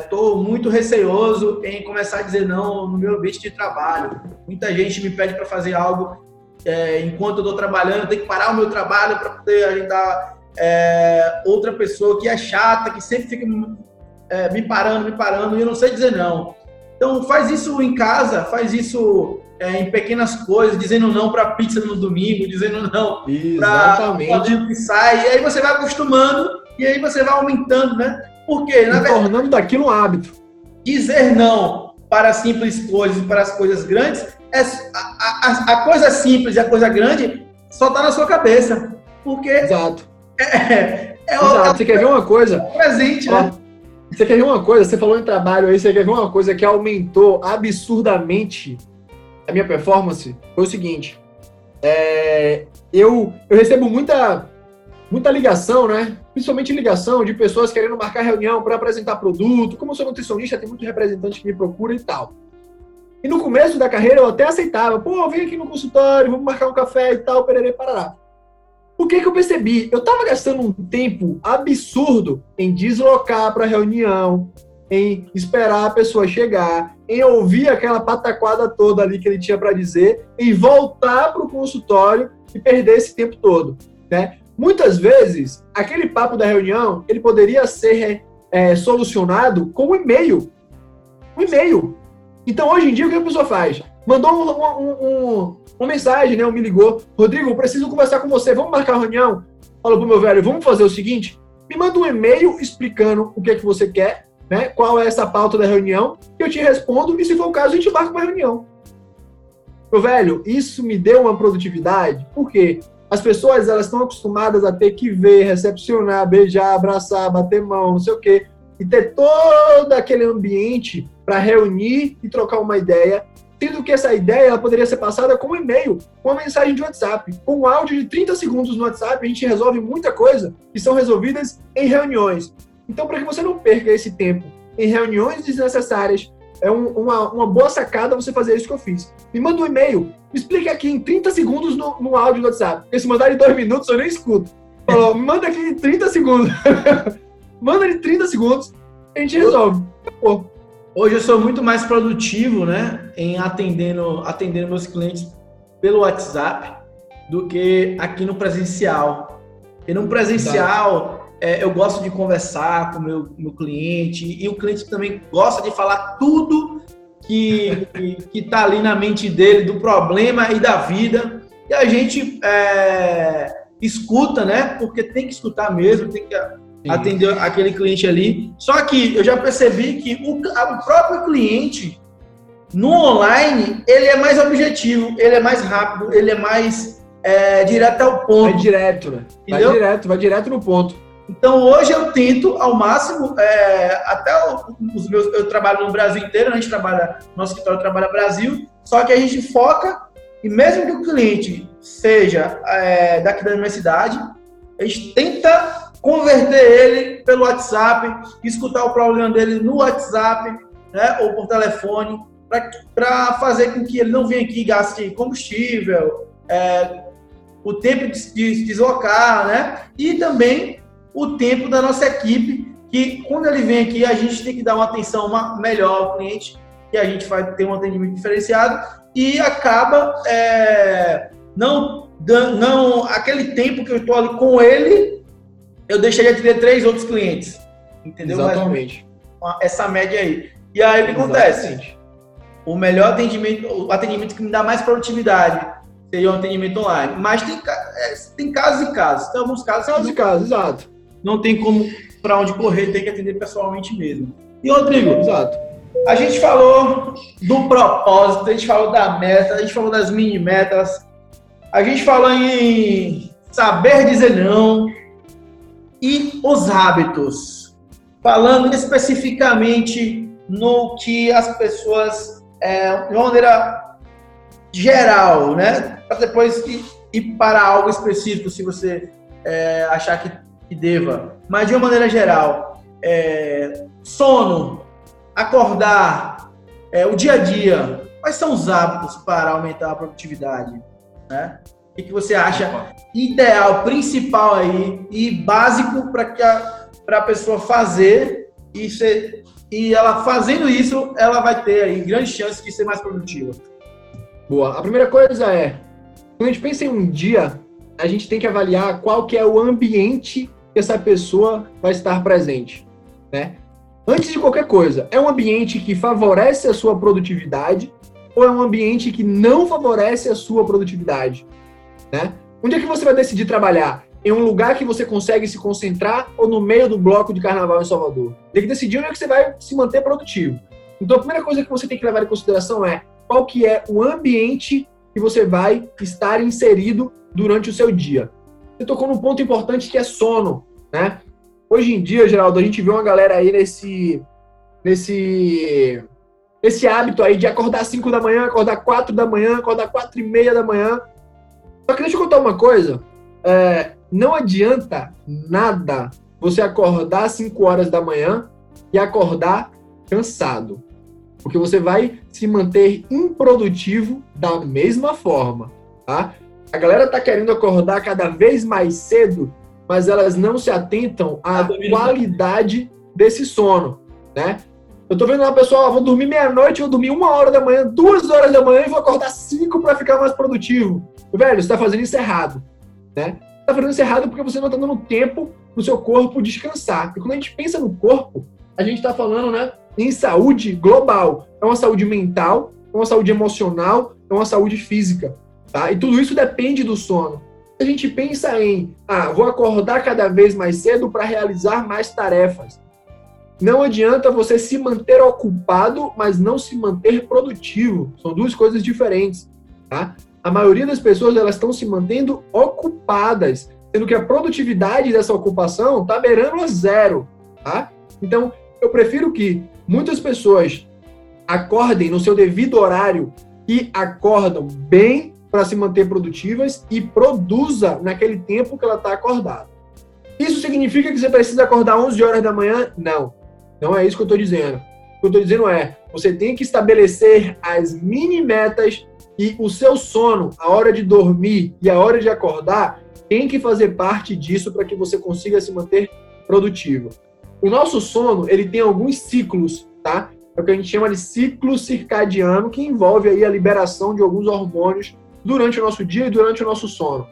estou é, muito receoso em começar a dizer não no meu ambiente de trabalho. Muita gente me pede para fazer algo é, enquanto eu estou trabalhando, tenho que parar o meu trabalho para poder ajudar é, outra pessoa que é chata, que sempre fica é, me parando, me parando, e eu não sei dizer não. Então faz isso em casa, faz isso é, em pequenas coisas, dizendo não para pizza no domingo, dizendo não para que sai, e aí você vai acostumando e aí você vai aumentando, né? Porque na verdade, tornando daquilo um hábito. Dizer não para simples coisas e para as coisas grandes, é, a, a, a coisa simples e a coisa grande só está na sua cabeça. Porque. Exato. É, é, Exato. É, você quer ver uma coisa? Presente, né? Você quer ver uma coisa? Você falou em trabalho aí, você quer ver uma coisa que aumentou absurdamente a minha performance? Foi o seguinte. É, eu, eu recebo muita, muita ligação, né? Principalmente ligação de pessoas querendo marcar reunião para apresentar produto. Como eu sou nutricionista, tem muito representante que me procura e tal. E no começo da carreira eu até aceitava. Pô, vem aqui no consultório, vamos marcar um café e tal, pererê, parará. O que, que eu percebi? Eu estava gastando um tempo absurdo em deslocar para a reunião, em esperar a pessoa chegar, em ouvir aquela pataquada toda ali que ele tinha para dizer, em voltar para o consultório e perder esse tempo todo. Né? Muitas vezes, aquele papo da reunião ele poderia ser é, solucionado com um e-mail. Um e-mail. Então, hoje em dia, o que a pessoa faz? Mandou um, um, um, uma mensagem, né? Um me ligou. Rodrigo, preciso conversar com você. Vamos marcar reunião? Falou pro meu velho, vamos fazer o seguinte? Me manda um e-mail explicando o que é que você quer, né? Qual é essa pauta da reunião, eu te respondo, e se for o caso, a gente marca uma reunião. Meu velho, isso me deu uma produtividade, porque as pessoas elas estão acostumadas a ter que ver, recepcionar, beijar, abraçar, bater mão, não sei o quê, e ter todo aquele ambiente para reunir e trocar uma ideia sendo que essa ideia ela poderia ser passada com um e-mail, com uma mensagem de WhatsApp. Com um áudio de 30 segundos no WhatsApp, a gente resolve muita coisa que são resolvidas em reuniões. Então, para que você não perca esse tempo em reuniões desnecessárias, é um, uma, uma boa sacada você fazer isso que eu fiz. Me manda um e-mail, me explique aqui em 30 segundos no, no áudio do WhatsApp. Porque se mandar em dois minutos, eu nem escuto. Falou, me manda aqui em 30 segundos. manda em 30 segundos, a gente resolve. Pô, Hoje eu sou muito mais produtivo, né, em atendendo, atendendo meus clientes pelo WhatsApp do que aqui no presencial. E no presencial é, eu gosto de conversar com o meu, meu cliente e o cliente também gosta de falar tudo que que está ali na mente dele do problema e da vida e a gente é, escuta, né? Porque tem que escutar mesmo, tem que Sim. atender aquele cliente ali. Só que eu já percebi que o, o próprio cliente no online ele é mais objetivo, ele é mais rápido, ele é mais é, direto ao ponto. Vai direto, né? Vai direto, vai direto no ponto. Então hoje eu tento ao máximo, é, até os meus, eu trabalho no Brasil inteiro, a gente trabalha, nosso escritório trabalha Brasil, só que a gente foca e mesmo que o cliente seja é, daqui da minha cidade, a gente tenta converter ele pelo WhatsApp, escutar o problema dele no WhatsApp, né, ou por telefone, para fazer com que ele não venha aqui e gaste combustível, é, o tempo de, de deslocar, né, e também o tempo da nossa equipe, que quando ele vem aqui a gente tem que dar uma atenção melhor ao cliente, e a gente vai ter um atendimento diferenciado e acaba é, não, não aquele tempo que eu estou ali com ele eu deixaria de ter três outros clientes. Entendeu? Exatamente. Mas, essa média aí. E aí o que acontece? O melhor atendimento, o atendimento que me dá mais produtividade seria um atendimento online. Mas tem, é, tem casos e casos. Tem alguns casos Caso que e caso, exato. não tem como para onde correr, tem que atender pessoalmente mesmo. E Rodrigo, Exato. a gente falou do propósito, a gente falou da meta, a gente falou das mini metas, a gente falou em saber dizer não e os hábitos. Falando especificamente no que as pessoas, é, de uma maneira geral, né? Para depois ir, para algo específico, se você é, achar que, que deva. Mas de uma maneira geral, é, sono, acordar, é, o dia a dia, quais são os hábitos para aumentar a produtividade? Né? O que, você acha ideal, principal aí e básico para que a, pra pessoa fazer e, ser, e ela fazendo isso, ela vai ter aí grandes chances de ser mais produtiva. Boa. A primeira coisa é, quando a gente pensa em um dia, a gente tem que avaliar qual que é o ambiente que essa pessoa vai estar presente, né? Antes de qualquer coisa, é um ambiente que favorece a sua produtividade ou é um ambiente que não favorece a sua produtividade, né? Onde é que você vai decidir trabalhar? Em um lugar que você consegue se concentrar ou no meio do bloco de carnaval em Salvador? Tem que decidir onde é que você vai se manter produtivo. Então, a primeira coisa que você tem que levar em consideração é qual que é o ambiente que você vai estar inserido durante o seu dia. Você tocou num ponto importante que é sono, né? Hoje em dia, Geraldo, a gente vê uma galera aí nesse nesse nesse hábito aí de acordar 5 da manhã, acordar 4 da manhã, acordar 4 e meia da manhã. Só que deixa eu contar uma coisa. É, não adianta nada você acordar 5 horas da manhã e acordar cansado. Porque você vai se manter improdutivo da mesma forma, tá? A galera tá querendo acordar cada vez mais cedo, mas elas não se atentam à Ah, dormir- qualidade desse sono, né? Eu tô vendo uma pessoa, ah, vou dormir meia-noite, vou dormir uma hora da manhã, duas horas da manhã e vou acordar cinco para ficar mais produtivo. Velho, você tá fazendo isso errado, né? Tá fazendo isso errado porque você não tá dando tempo pro seu corpo descansar. E quando a gente pensa no corpo, a gente tá falando, né, em saúde global. É uma saúde mental, é uma saúde emocional, é uma saúde física, tá? E tudo isso depende do sono. A gente pensa em, ah, vou acordar cada vez mais cedo para realizar mais tarefas. Não adianta você se manter ocupado, mas não se manter produtivo. São duas coisas diferentes, tá? A maioria das pessoas elas estão se mantendo ocupadas, sendo que a produtividade dessa ocupação está beirando a zero, tá? Então, eu prefiro que muitas pessoas acordem no seu devido horário e acordam bem para se manter produtivas e produza naquele tempo que ela está acordada. Isso significa que você precisa acordar 11 horas da manhã? Não. Não é isso que eu estou dizendo. O que eu estou dizendo é, você tem que estabelecer as mini metas e o seu sono, a hora de dormir e a hora de acordar, tem que fazer parte disso para que você consiga se manter produtivo. O nosso sono, ele tem alguns ciclos, tá? É o que a gente chama de ciclo circadiano, que envolve aí a liberação de alguns hormônios durante o nosso dia e durante o nosso sono.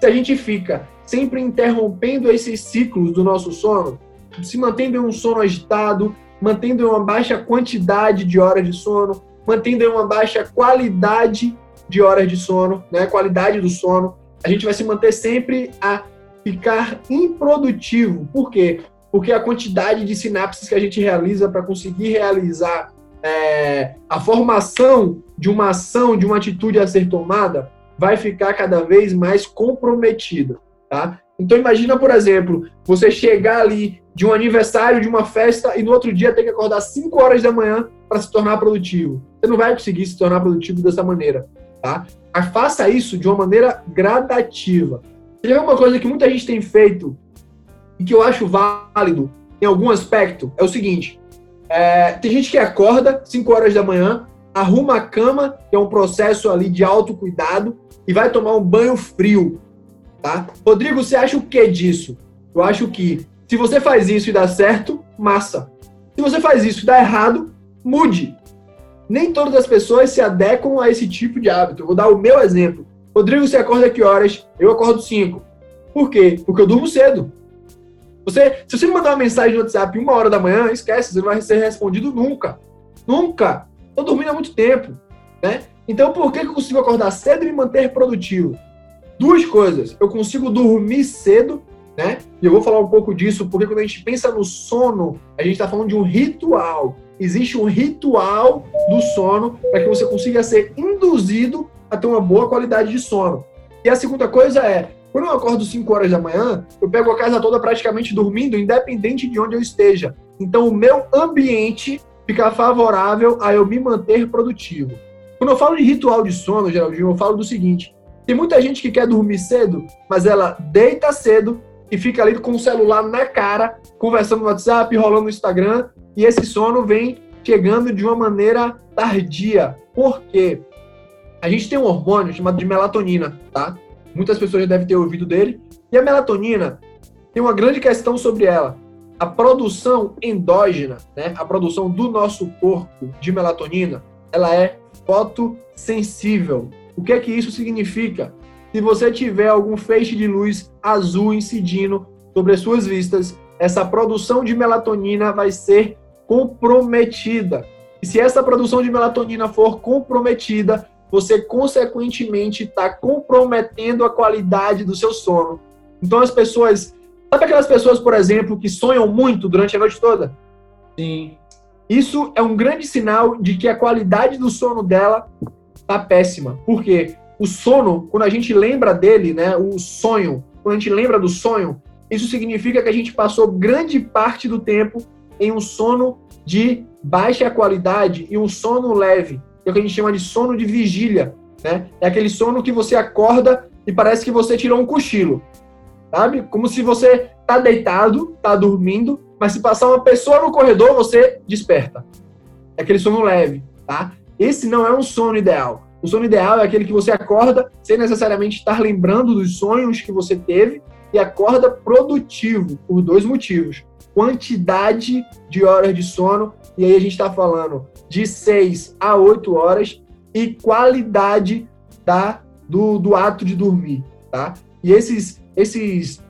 Se a gente fica sempre interrompendo esses ciclos do nosso sono, se mantendo em um sono agitado, mantendo uma baixa quantidade de horas de sono, mantendo uma baixa qualidade de horas de sono, né, qualidade do sono, a gente vai se manter sempre a ficar improdutivo. Por quê? Porque a quantidade de sinapses que a gente realiza para conseguir realizar é, a formação de uma ação, de uma atitude a ser tomada, vai ficar cada vez mais comprometida, tá? Então imagina, por exemplo, você chegar ali de um aniversário, de uma festa e no outro dia ter que acordar 5 horas da manhã para se tornar produtivo. Você não vai conseguir se tornar produtivo dessa maneira, tá? Mas faça isso de uma maneira gradativa. Tem uma coisa que muita gente tem feito e que eu acho válido em algum aspecto é o seguinte: é, tem gente que acorda 5 horas da manhã, arruma a cama, que é um processo ali de autocuidado, e vai tomar um banho frio, tá? Rodrigo, você acha o que disso? Eu acho que se você faz isso e dá certo, massa. Se você faz isso e dá errado, mude. Nem todas as pessoas se adequam a esse tipo de hábito. Eu vou dar o meu exemplo. Rodrigo, você acorda que horas? Eu acordo 5. Por quê? Porque eu durmo cedo. Você, se você me mandar uma mensagem no WhatsApp uma hora da manhã, esquece, você não vai ser respondido nunca. Nunca. Estou dormindo há muito tempo. Né? Então, por que eu consigo acordar cedo e me manter produtivo? Duas coisas. Eu consigo dormir cedo, né? E eu vou falar um pouco disso, porque quando a gente pensa no sono, a gente está falando de um ritual. Existe um ritual do sono para que você consiga ser induzido a ter uma boa qualidade de sono. E a segunda coisa é, quando eu acordo 5 horas da manhã, eu pego a casa toda praticamente dormindo, independente de onde eu esteja. Então, o meu ambiente fica favorável a eu me manter produtivo. Quando eu falo de ritual de sono, Geraldinho, eu falo do seguinte: tem muita gente que quer dormir cedo, mas ela deita cedo e fica ali com o celular na cara, conversando no WhatsApp, rolando no Instagram, e esse sono vem chegando de uma maneira tardia. Por quê? A gente tem um hormônio chamado de melatonina, tá? Muitas pessoas já devem ter ouvido dele. E a melatonina tem uma grande questão sobre ela. A produção endógena, né, a produção do nosso corpo de melatonina, ela é fotossensível. O que é que isso significa? Se você tiver algum feixe de luz azul incidindo sobre as suas vistas, essa produção de melatonina vai ser comprometida. E se essa produção de melatonina for comprometida, você consequentemente está comprometendo a qualidade do seu sono. Então as pessoas, sabe aquelas pessoas, por exemplo, que sonham muito durante a noite toda? Sim. Isso é um grande sinal de que a qualidade do sono dela tá péssima. Por quê? O sono, quando a gente lembra dele, né, o sonho, quando a gente lembra do sonho, isso significa que a gente passou grande parte do tempo em um sono de baixa qualidade e um sono leve é o que a gente chama de sono de vigília, né? É aquele sono que você acorda e parece que você tirou um cochilo, sabe? Como se você tá deitado, tá dormindo, mas se passar uma pessoa no corredor, você desperta. É aquele sono leve, tá? Esse não é um sono ideal. O sono ideal é aquele que você acorda sem necessariamente estar lembrando dos sonhos que você teve e acorda produtivo, por dois motivos. Quantidade de horas de sono, e aí a gente está falando de 6 a 8 horas e qualidade da, do, do ato de dormir, tá? E esses, esses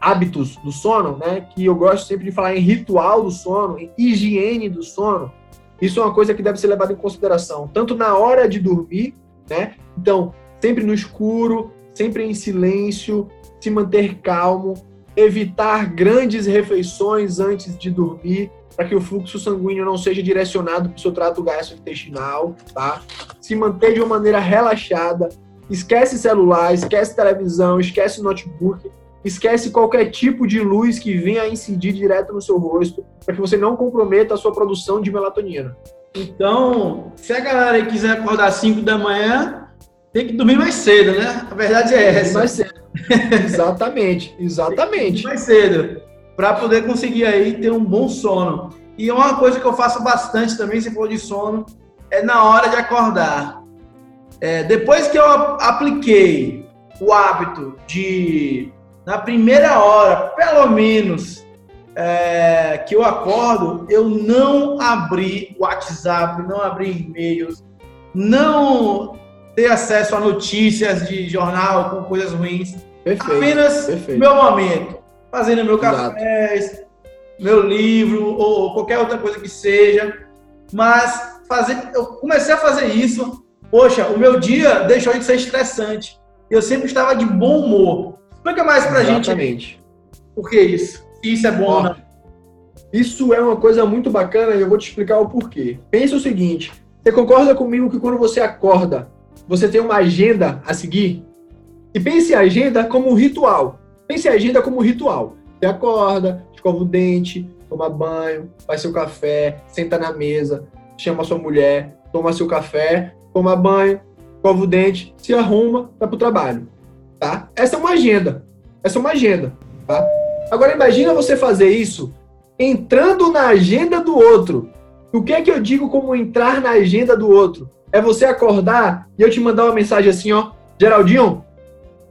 hábitos do sono, né, que eu gosto sempre de falar em ritual do sono, em higiene do sono, isso é uma coisa que deve ser levada em consideração, tanto na hora de dormir, né? Então, sempre no escuro, sempre em silêncio, se manter calmo, evitar grandes refeições antes de dormir, para que o fluxo sanguíneo não seja direcionado para o seu trato gastrointestinal, tá? Se manter de uma maneira relaxada, esquece celular, esquece televisão, esquece notebook, esquece qualquer tipo de luz que venha a incidir direto no seu rosto, para que você não comprometa a sua produção de melatonina. Então, se a galera quiser acordar às 5 da manhã, tem que dormir mais cedo, né? A verdade é essa. Mais cedo. exatamente, exatamente. Mais cedo para poder conseguir aí ter um bom sono. E uma coisa que eu faço bastante também, se for de sono, é na hora de acordar. É, depois que eu apliquei o hábito de, na primeira hora, pelo menos, é, que eu acordo, eu não abrir WhatsApp, não abrir e-mails, não ter acesso a notícias de jornal com coisas ruins. Perfeito, Apenas perfeito. meu momento fazendo meu café, Exato. meu livro ou qualquer outra coisa que seja. Mas fazer, eu comecei a fazer isso. Poxa, o meu dia deixou de ser estressante. Eu sempre estava de bom humor. Explica mais pra Exatamente. gente por que isso. Se isso é bom ou não. Isso é uma coisa muito bacana e eu vou te explicar o porquê. Pensa o seguinte: você concorda comigo que quando você acorda, você tem uma agenda a seguir? E pense a agenda como um ritual. Pense a agenda como ritual. Você acorda, escova o dente, toma banho, faz seu café, senta na mesa, chama sua mulher, toma seu café, toma banho, escova o dente, se arruma, vai pro trabalho. Tá? Essa é uma agenda. Essa é uma agenda. Tá? Agora imagina você fazer isso entrando na agenda do outro. O que é que eu digo como entrar na agenda do outro? É você acordar e eu te mandar uma mensagem assim, ó, Geraldinho,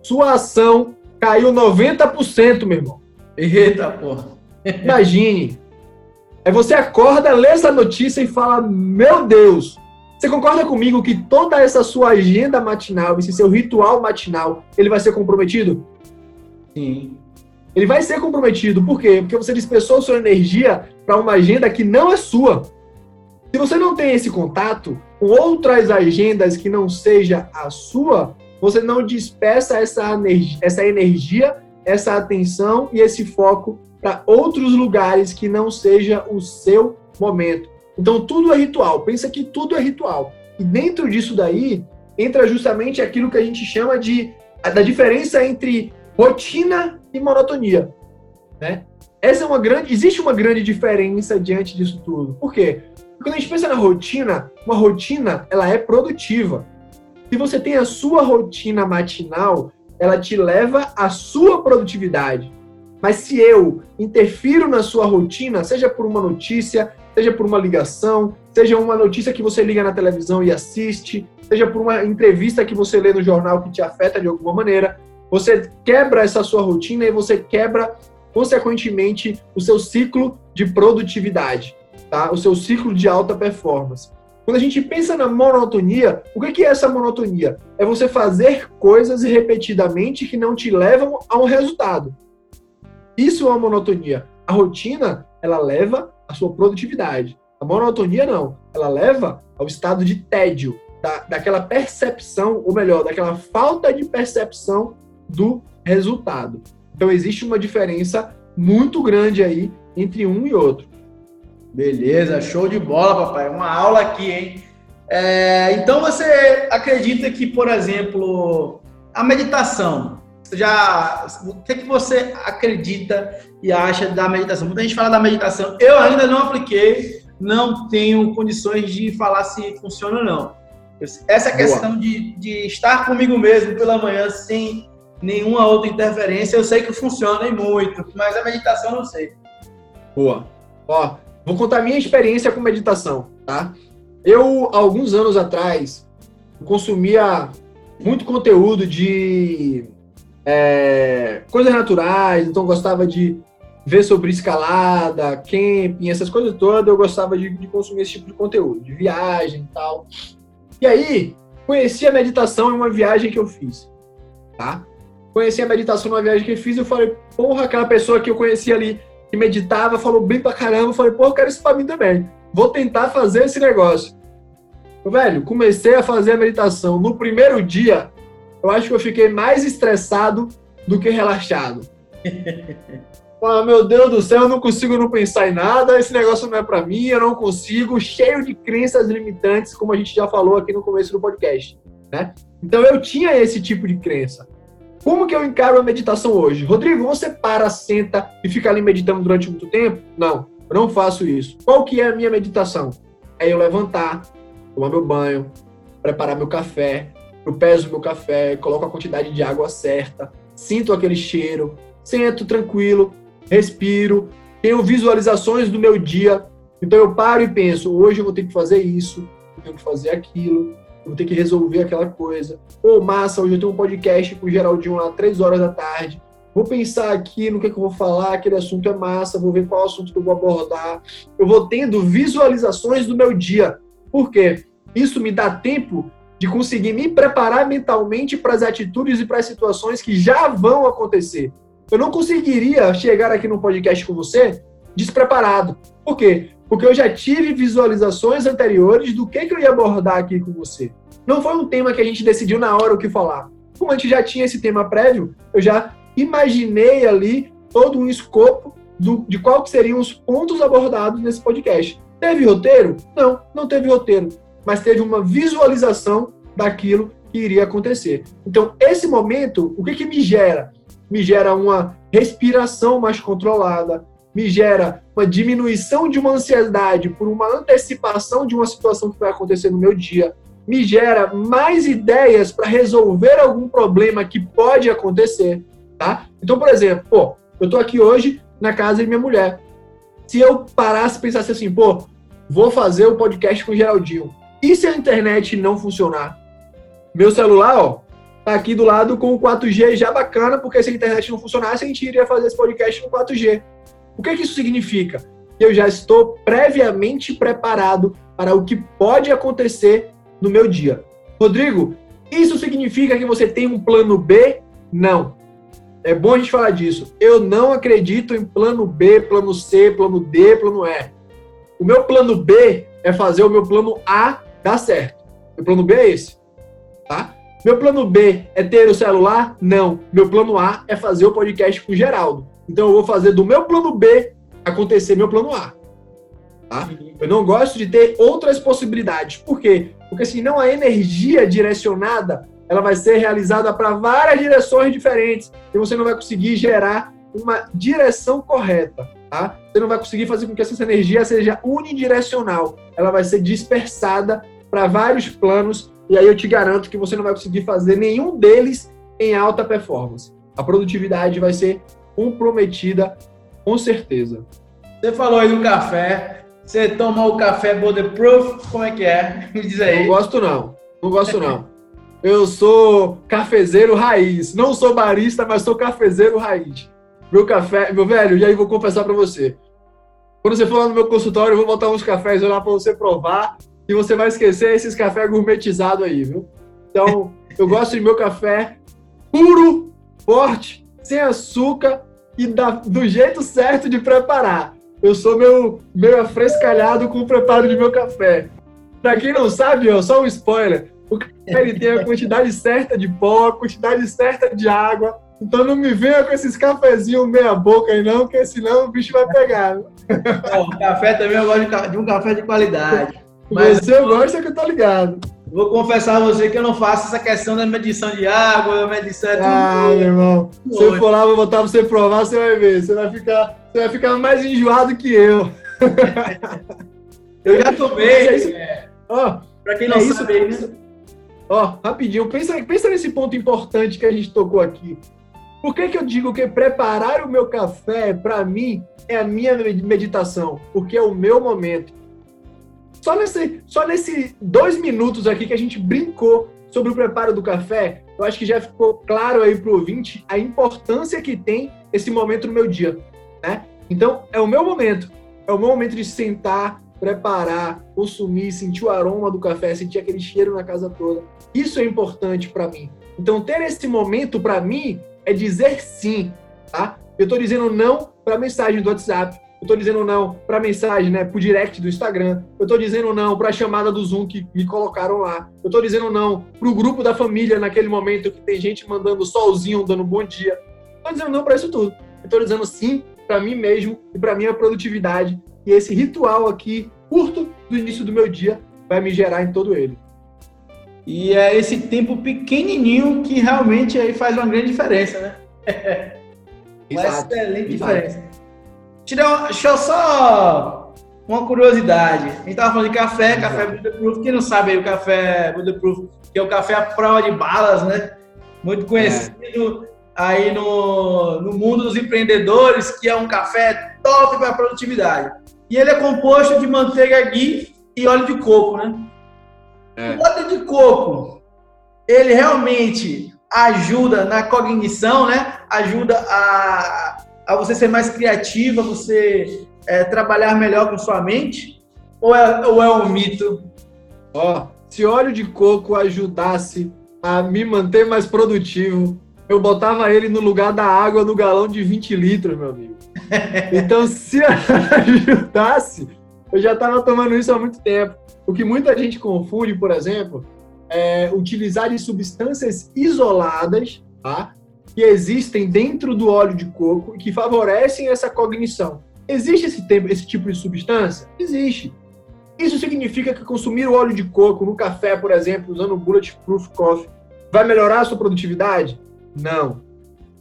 sua ação Caiu 90%, meu irmão. Eita, porra. Imagine. Aí você acorda, lê essa notícia e fala: Meu Deus! Você concorda comigo que toda essa sua agenda matinal, esse seu ritual matinal, ele vai ser comprometido? Sim. Ele vai ser comprometido. Por quê? Porque você dispersou sua energia para uma agenda que não é sua. Se você não tem esse contato com outras agendas que não seja a sua, você não dispersa essa energia, essa, energia, essa atenção e esse foco para outros lugares que não seja o seu momento. Então tudo é ritual. Pensa que tudo é ritual. E dentro disso daí entra justamente aquilo que a gente chama de da diferença entre rotina e monotonia, né? Essa é uma grande, existe uma grande diferença diante disso tudo. Por quê? Quando a gente pensa na rotina, uma rotina ela é produtiva. Se você tem a sua rotina matinal, ela te leva à sua produtividade. Mas se eu interfiro na sua rotina, seja por uma notícia, seja por uma ligação, seja uma notícia que você liga na televisão e assiste, seja por uma entrevista que você lê no jornal que te afeta de alguma maneira, você quebra essa sua rotina e você quebra, consequentemente, o seu ciclo de produtividade tá? o seu ciclo de alta performance. Quando a gente pensa na monotonia, o que é essa monotonia? É você fazer coisas repetidamente que não te levam a um resultado. Isso é uma monotonia. A rotina, ela leva à sua produtividade. A monotonia, não. Ela leva ao estado de tédio, da, daquela percepção, ou melhor, daquela falta de percepção do resultado. Então, existe uma diferença muito grande aí entre um e outro. Beleza, show de bola, papai. Uma aula aqui, hein? É, então você acredita que, por exemplo, a meditação, já o que, é que você acredita e acha da meditação? Muita gente fala da meditação. Eu ainda não apliquei, não tenho condições de falar se funciona ou não. Essa questão de, de estar comigo mesmo pela manhã sem nenhuma outra interferência, eu sei que funciona e muito, mas a meditação eu não sei. Boa. Ó, Vou contar a minha experiência com meditação, tá? Eu, alguns anos atrás, consumia muito conteúdo de é, coisas naturais, então gostava de ver sobre escalada, camping, essas coisas todas, eu gostava de, de consumir esse tipo de conteúdo, de viagem e tal. E aí, conheci a meditação em uma viagem que eu fiz, tá? Conheci a meditação numa viagem que eu fiz e eu falei, porra, aquela pessoa que eu conheci ali que meditava, falou bem pra caramba. falei, pô, eu quero isso pra mim também. Vou tentar fazer esse negócio. Velho, comecei a fazer a meditação. No primeiro dia, eu acho que eu fiquei mais estressado do que relaxado. Ah, meu Deus do céu, eu não consigo não pensar em nada, esse negócio não é para mim, eu não consigo, cheio de crenças limitantes, como a gente já falou aqui no começo do podcast, né? Então eu tinha esse tipo de crença. Como que eu encaro a meditação hoje? Rodrigo, você para, senta e fica ali meditando durante muito tempo? Não, eu não faço isso. Qual que é a minha meditação? É eu levantar, tomar meu banho, preparar meu café, eu peso meu café, coloco a quantidade de água certa, sinto aquele cheiro, sento tranquilo, respiro, tenho visualizações do meu dia. Então eu paro e penso, hoje eu vou ter que fazer isso, eu tenho que fazer aquilo, vou ter que resolver aquela coisa. Pô, massa, hoje eu tenho um podcast com o Geraldinho lá, três horas da tarde. Vou pensar aqui no que, é que eu vou falar, aquele assunto é massa, vou ver qual assunto que eu vou abordar. Eu vou tendo visualizações do meu dia. Por quê? Isso me dá tempo de conseguir me preparar mentalmente para as atitudes e para as situações que já vão acontecer. Eu não conseguiria chegar aqui no podcast com você despreparado. Por quê? Porque eu já tive visualizações anteriores do que, que eu ia abordar aqui com você. Não foi um tema que a gente decidiu na hora o que falar. Como a gente já tinha esse tema prévio, eu já imaginei ali todo um escopo do, de qual seriam os pontos abordados nesse podcast. Teve roteiro? Não, não teve roteiro. Mas teve uma visualização daquilo que iria acontecer. Então, esse momento, o que, que me gera? Me gera uma respiração mais controlada, me gera uma diminuição de uma ansiedade por uma antecipação de uma situação que vai acontecer no meu dia, me gera mais ideias para resolver algum problema que pode acontecer, tá? Então, por exemplo, pô, eu tô aqui hoje na casa de minha mulher. Se eu parasse e pensasse assim, pô, vou fazer o podcast com o Geraldinho. E se a internet não funcionar? Meu celular, ó, tá aqui do lado com o 4G já bacana, porque se a internet não funcionasse, a gente iria fazer esse podcast no 4G. O que, é que isso significa? Eu já estou previamente preparado para o que pode acontecer no meu dia. Rodrigo, isso significa que você tem um plano B? Não. É bom a gente falar disso. Eu não acredito em plano B, plano C, plano D, plano E. O meu plano B é fazer o meu plano A dar certo. Meu plano B é esse, tá? Meu plano B é ter o celular? Não. Meu plano A é fazer o podcast com o Geraldo. Então eu vou fazer do meu plano B acontecer meu plano A. Tá? Eu não gosto de ter outras possibilidades. Por quê? Porque senão a energia direcionada ela vai ser realizada para várias direções diferentes e você não vai conseguir gerar uma direção correta. Tá? Você não vai conseguir fazer com que essa energia seja unidirecional. Ela vai ser dispersada para vários planos e aí eu te garanto que você não vai conseguir fazer nenhum deles em alta performance. A produtividade vai ser comprometida com certeza. Você falou aí do café. Você toma o café Bulletproof? Como é que é? Me diz aí. Não gosto não. Não gosto não. Eu sou cafezeiro raiz. Não sou barista, mas sou cafezeiro raiz. Meu café, meu velho, e aí vou confessar para você. Quando você for lá no meu consultório, eu vou botar uns cafés lá para você provar e você vai esquecer esses cafés gourmetizados aí, viu? Então, eu gosto de meu café puro, forte, sem açúcar e da, do jeito certo de preparar. Eu sou meu, meio afrescalhado com o preparo de meu café. Para quem não sabe, ó, só um spoiler. O café ele tem a quantidade certa de pó, a quantidade certa de água. Então não me venha com esses cafezinhos meia boca aí não, porque senão o bicho vai pegar. Bom, café também eu gosto de um café de qualidade. Mas eu... gosta que eu tô ligado. Vou confessar a você que eu não faço essa questão da medição de água, medição é tudo. Ah, meu irmão. Se eu for lá, vou botar pra você provar, você vai ver. Você vai ficar, você vai ficar mais enjoado que eu. eu já tomei. É isso. É. Ó, pra quem não é sabe, isso? Ó, rapidinho, pensa, pensa nesse ponto importante que a gente tocou aqui. Por que, que eu digo que preparar o meu café, para mim, é a minha meditação? Porque é o meu momento. Só nesse, só nesse dois minutos aqui que a gente brincou sobre o preparo do café, eu acho que já ficou claro aí para o ouvinte a importância que tem esse momento no meu dia. Né? Então, é o meu momento. É o meu momento de sentar, preparar, consumir, sentir o aroma do café, sentir aquele cheiro na casa toda. Isso é importante para mim. Então, ter esse momento para mim é dizer sim, tá? Eu estou dizendo não para mensagem do WhatsApp. Eu estou dizendo não para mensagem, né, pro direct do Instagram. Eu estou dizendo não para a chamada do Zoom que me colocaram lá. Eu estou dizendo não para o grupo da família naquele momento que tem gente mandando solzinho, dando bom dia. Estou dizendo não para isso tudo. Eu estou dizendo sim para mim mesmo e para minha produtividade. E esse ritual aqui, curto do início do meu dia, vai me gerar em todo ele. E é esse tempo pequenininho que realmente aí faz uma grande diferença, né? uma Exato. excelente Exato. diferença. Deixa eu só uma curiosidade. A gente tava falando de café, Exato. café Bulletproof. Quem não sabe aí o café Bulletproof, que é o café à prova de balas, né? Muito conhecido é. aí no, no mundo dos empreendedores, que é um café top para produtividade. E ele é composto de manteiga ghee e óleo de coco, né? É. O óleo de coco, ele realmente ajuda na cognição, né? Ajuda a, a você ser mais criativa, você é, trabalhar melhor com sua mente? Ou é, ou é um mito? Ó, se óleo de coco ajudasse a me manter mais produtivo, eu botava ele no lugar da água no galão de 20 litros, meu amigo. Então, se ajudasse, eu já estava tomando isso há muito tempo. O que muita gente confunde, por exemplo, é utilizar de substâncias isoladas, tá? Que existem dentro do óleo de coco e que favorecem essa cognição. Existe esse, tempo, esse tipo de substância? Existe. Isso significa que consumir o óleo de coco no café, por exemplo, usando o Bulletproof Coffee, vai melhorar a sua produtividade? Não.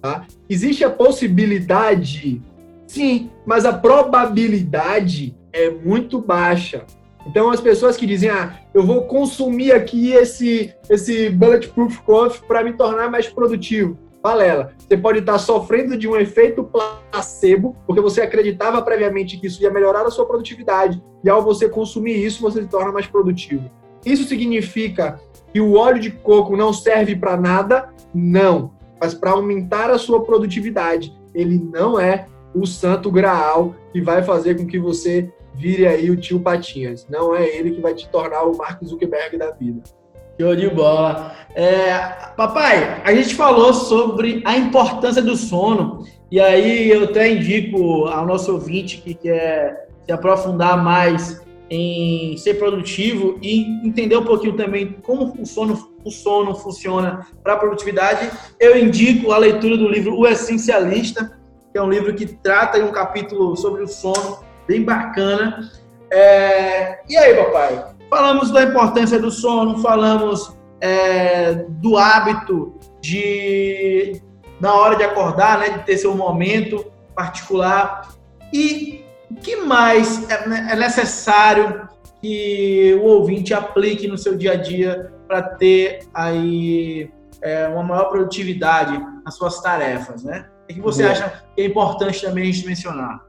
Tá? Existe a possibilidade, sim, mas a probabilidade é muito baixa. Então, as pessoas que dizem, ah, eu vou consumir aqui esse, esse Bulletproof Coffee para me tornar mais produtivo. Balela. Você pode estar sofrendo de um efeito placebo, porque você acreditava previamente que isso ia melhorar a sua produtividade. E ao você consumir isso, você se torna mais produtivo. Isso significa que o óleo de coco não serve para nada? Não. Mas para aumentar a sua produtividade. Ele não é o santo graal que vai fazer com que você vire aí o tio Patinhas. Não é ele que vai te tornar o Mark Zuckerberg da vida. Show de bola. É, papai, a gente falou sobre a importância do sono. E aí eu até indico ao nosso ouvinte que quer se aprofundar mais em ser produtivo e entender um pouquinho também como o sono, o sono funciona para a produtividade, eu indico a leitura do livro O Essencialista, que é um livro que trata em um capítulo sobre o sono, bem bacana. É... E aí, papai? Falamos da importância do sono, falamos é, do hábito de, na hora de acordar, né, de ter seu momento particular. E o que mais é, né, é necessário que o ouvinte aplique no seu dia a dia para ter aí é, uma maior produtividade nas suas tarefas, né? O que você Boa. acha que é importante também a gente mencionar?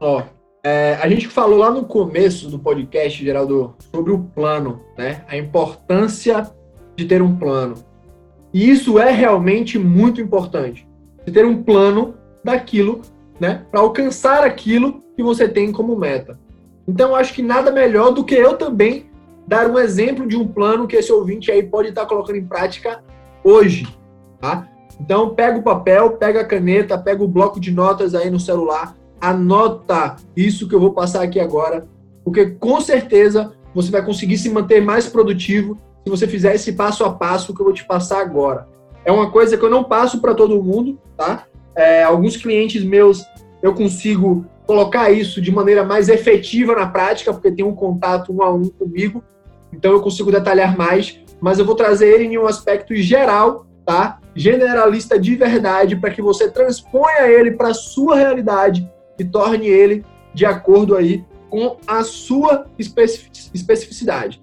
Ó, é, a gente falou lá no começo do podcast, Geraldo, sobre o plano, né? A importância de ter um plano. E isso é realmente muito importante. De ter um plano daquilo, né? Para alcançar aquilo que você tem como meta. Então, acho que nada melhor do que eu também dar um exemplo de um plano que esse ouvinte aí pode estar colocando em prática hoje, tá? Então, pega o papel, pega a caneta, pega o bloco de notas aí no celular, anota isso que eu vou passar aqui agora, porque com certeza você vai conseguir se manter mais produtivo se você fizer esse passo a passo que eu vou te passar agora. É uma coisa que eu não passo para todo mundo, tá? É, alguns clientes meus eu consigo colocar isso de maneira mais efetiva na prática, porque tem um contato um a um comigo, então eu consigo detalhar mais, mas eu vou trazer ele em um aspecto geral, tá? Generalista de verdade, para que você transponha ele para sua realidade e torne ele de acordo aí com a sua especificidade.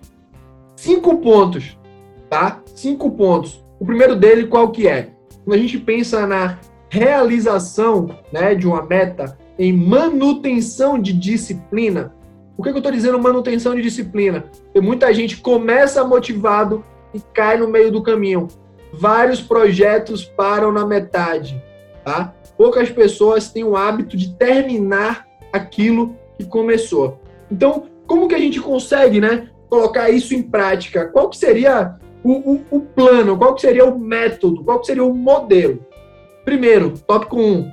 Cinco pontos, tá? Cinco pontos. O primeiro dele, qual que é? Quando a gente pensa na realização né, de uma meta em manutenção de disciplina, por que, que eu estou dizendo manutenção de disciplina? Porque muita gente começa motivado e cai no meio do caminho. Vários projetos param na metade, tá? Poucas pessoas têm o hábito de terminar aquilo que começou. Então, como que a gente consegue, né, colocar isso em prática? Qual que seria o, o, o plano? Qual que seria o método? Qual que seria o modelo? Primeiro, tópico 1. Um,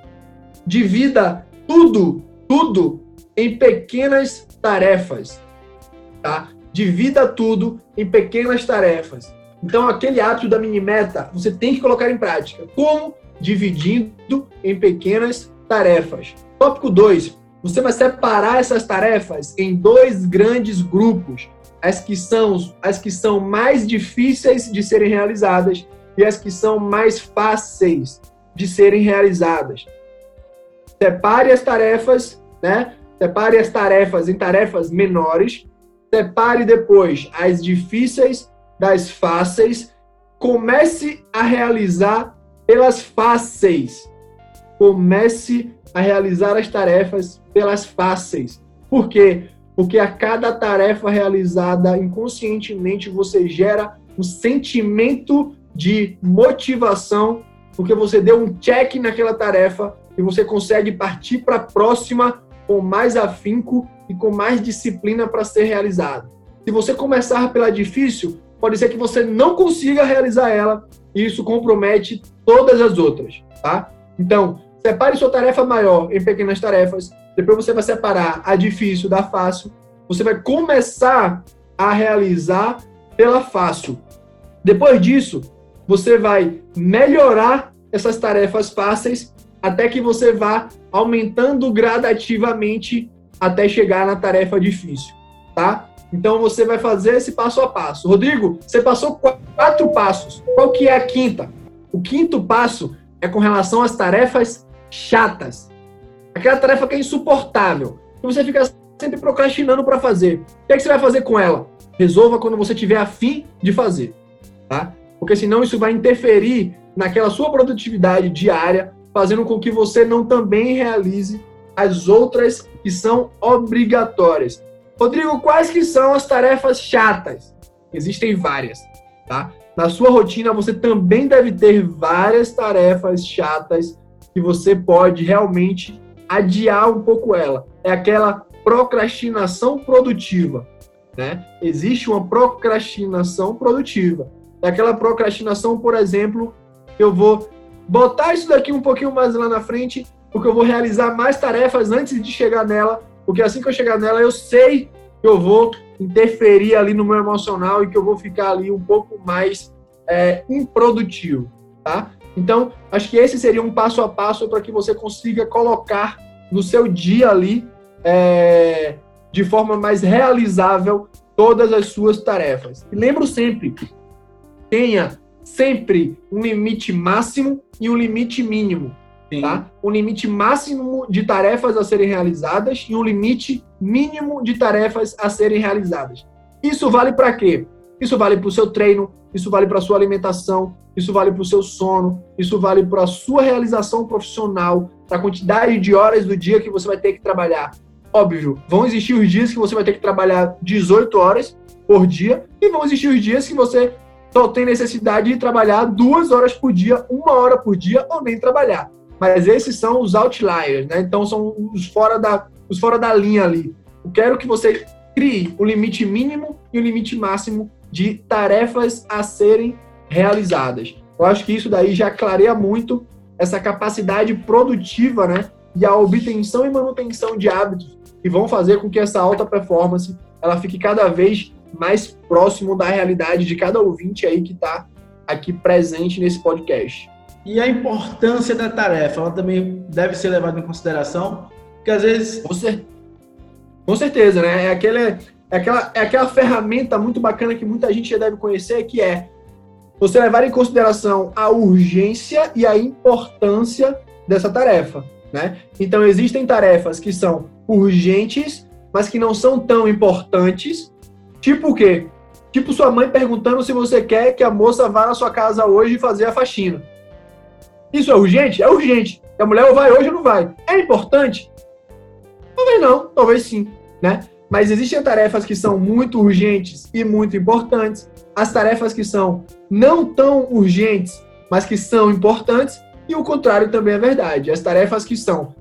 divida tudo, tudo em pequenas tarefas, tá? Divida tudo em pequenas tarefas. Então, aquele hábito da mini meta, você tem que colocar em prática. Como? Dividindo em pequenas tarefas. Tópico 2. Você vai separar essas tarefas em dois grandes grupos, as que são as que são mais difíceis de serem realizadas e as que são mais fáceis de serem realizadas. Separe as tarefas, né? Separe as tarefas em tarefas menores, separe depois as difíceis das fáceis, comece a realizar pelas fáceis. Comece a realizar as tarefas pelas fáceis. Por quê? Porque a cada tarefa realizada inconscientemente você gera um sentimento de motivação, porque você deu um check naquela tarefa e você consegue partir para a próxima com mais afinco e com mais disciplina para ser realizada. Se você começar pela difícil, pode ser que você não consiga realizar ela e isso compromete todas as outras, tá? Então, separe sua tarefa maior em pequenas tarefas, depois você vai separar a difícil da fácil, você vai começar a realizar pela fácil. Depois disso, você vai melhorar essas tarefas fáceis até que você vá aumentando gradativamente até chegar na tarefa difícil, tá? Então você vai fazer esse passo a passo. Rodrigo, você passou quatro passos. Qual que é a quinta? O quinto passo é com relação às tarefas chatas. Aquela tarefa que é insuportável, que você fica sempre procrastinando para fazer. O que, é que você vai fazer com ela? Resolva quando você tiver afim de fazer, tá? Porque senão isso vai interferir naquela sua produtividade diária, fazendo com que você não também realize as outras que são obrigatórias. Rodrigo, quais que são as tarefas chatas? Existem várias, tá? Na sua rotina você também deve ter várias tarefas chatas que você pode realmente adiar um pouco ela. É aquela procrastinação produtiva, né? Existe uma procrastinação produtiva. É aquela procrastinação, por exemplo, eu vou botar isso daqui um pouquinho mais lá na frente, porque eu vou realizar mais tarefas antes de chegar nela porque assim que eu chegar nela, eu sei que eu vou interferir ali no meu emocional e que eu vou ficar ali um pouco mais é, improdutivo, tá? Então, acho que esse seria um passo a passo para que você consiga colocar no seu dia ali, é, de forma mais realizável, todas as suas tarefas. E lembro sempre, tenha sempre um limite máximo e um limite mínimo. Tá? Um limite máximo de tarefas a serem realizadas e um limite mínimo de tarefas a serem realizadas. Isso vale para quê? Isso vale para o seu treino, isso vale para a sua alimentação, isso vale para o seu sono, isso vale para a sua realização profissional, para a quantidade de horas do dia que você vai ter que trabalhar. Óbvio, vão existir os dias que você vai ter que trabalhar 18 horas por dia e vão existir os dias que você só tem necessidade de trabalhar duas horas por dia, uma hora por dia ou nem trabalhar. Mas esses são os outliers, né? Então são os fora da, os fora da linha ali. Eu quero que você crie o limite mínimo e o limite máximo de tarefas a serem realizadas. Eu acho que isso daí já clareia muito essa capacidade produtiva, né? E a obtenção e manutenção de hábitos que vão fazer com que essa alta performance ela fique cada vez mais próximo da realidade de cada ouvinte aí que está aqui presente nesse podcast. E a importância da tarefa, ela também deve ser levada em consideração, porque às vezes. Com, cer com certeza, né? É, aquele, é, aquela, é aquela ferramenta muito bacana que muita gente já deve conhecer, que é você levar em consideração a urgência e a importância dessa tarefa, né? Então, existem tarefas que são urgentes, mas que não são tão importantes, tipo o quê? Tipo sua mãe perguntando se você quer que a moça vá na sua casa hoje fazer a faxina. Isso é urgente? É urgente. A mulher vai hoje ou não vai. É importante? Talvez não, talvez sim, né? Mas existem tarefas que são muito urgentes e muito importantes, as tarefas que são não tão urgentes, mas que são importantes, e o contrário também é verdade. As tarefas que são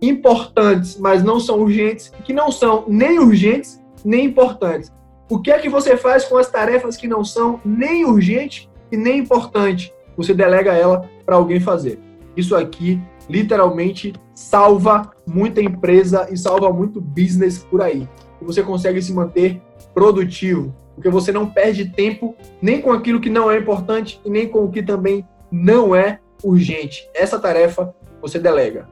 importantes, mas não são urgentes, que não são nem urgentes nem importantes. O que é que você faz com as tarefas que não são nem urgentes e nem importantes? Você delega ela para alguém fazer. Isso aqui literalmente salva muita empresa e salva muito business por aí. E você consegue se manter produtivo, porque você não perde tempo nem com aquilo que não é importante e nem com o que também não é urgente. Essa tarefa você delega.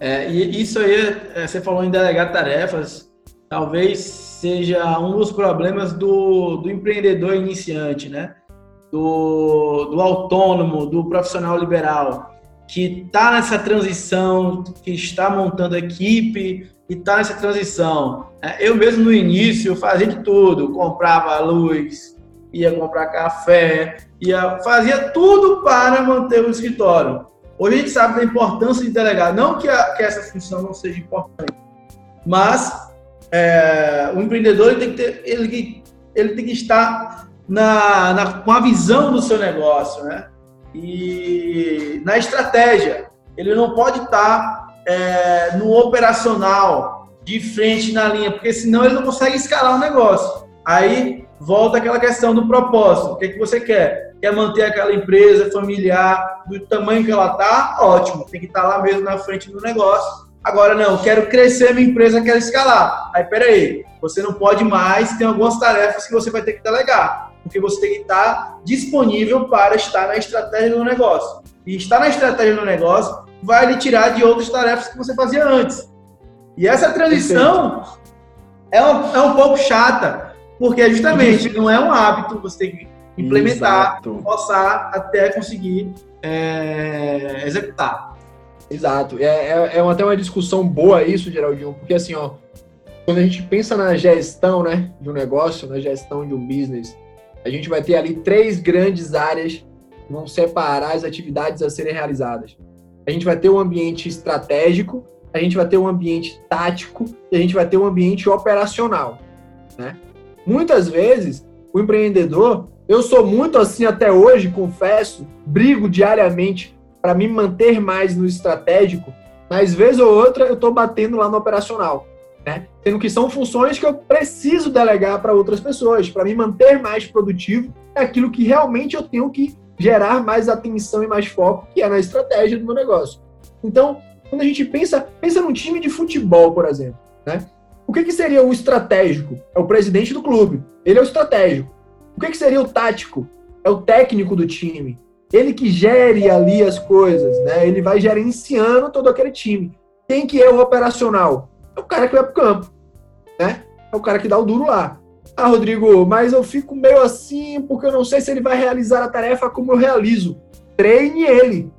É, e isso aí, é, você falou em delegar tarefas, talvez seja um dos problemas do, do empreendedor iniciante, né? Do, do autônomo, do profissional liberal que está nessa transição, que está montando equipe e está nessa transição. É, eu mesmo no início fazia de tudo, comprava luz, ia comprar café, ia fazia tudo para manter o escritório. Hoje a gente sabe da importância de delegar, não que, a, que essa função não seja importante, mas é, o empreendedor ele tem que ter, ele, ele tem que estar na, na, com a visão do seu negócio, né? e na estratégia. Ele não pode estar é, no operacional, de frente na linha, porque senão ele não consegue escalar o negócio. Aí volta aquela questão do propósito. O que, é que você quer? Quer manter aquela empresa familiar do tamanho que ela está? Ótimo, tem que estar lá mesmo na frente do negócio. Agora, não, quero crescer minha empresa, quero escalar. Aí, peraí, você não pode mais, tem algumas tarefas que você vai ter que delegar porque você tem que estar disponível para estar na estratégia do negócio. E estar na estratégia do negócio vai lhe tirar de outras tarefas que você fazia antes. E essa transição é um, é um pouco chata, porque justamente não é um hábito, você tem que implementar, Exato. forçar até conseguir é, executar. Exato. É, é, é até uma discussão boa isso, Geraldinho, porque assim, ó, quando a gente pensa na gestão né, de um negócio, na gestão de um business, a gente vai ter ali três grandes áreas que vão separar as atividades a serem realizadas. A gente vai ter um ambiente estratégico, a gente vai ter um ambiente tático e a gente vai ter um ambiente operacional. Né? Muitas vezes, o empreendedor, eu sou muito assim até hoje, confesso, brigo diariamente para me manter mais no estratégico, mas vez ou outra eu estou batendo lá no operacional né? Sendo que são funções que eu preciso delegar para outras pessoas, para me manter mais produtivo, é aquilo que realmente eu tenho que gerar mais atenção e mais foco, que é na estratégia do meu negócio. Então, quando a gente pensa, pensa num time de futebol, por exemplo. né? O que, que seria o estratégico? É o presidente do clube. Ele é o estratégico. O que, que seria o tático? É o técnico do time. Ele que gere ali as coisas, né? Ele vai gerenciando todo aquele time. Quem que é o operacional? É o cara que vai pro campo, né? É o cara que dá o duro lá. Ah, Rodrigo, mas eu fico meio assim porque eu não sei se ele vai realizar a tarefa como eu realizo. Treine ele.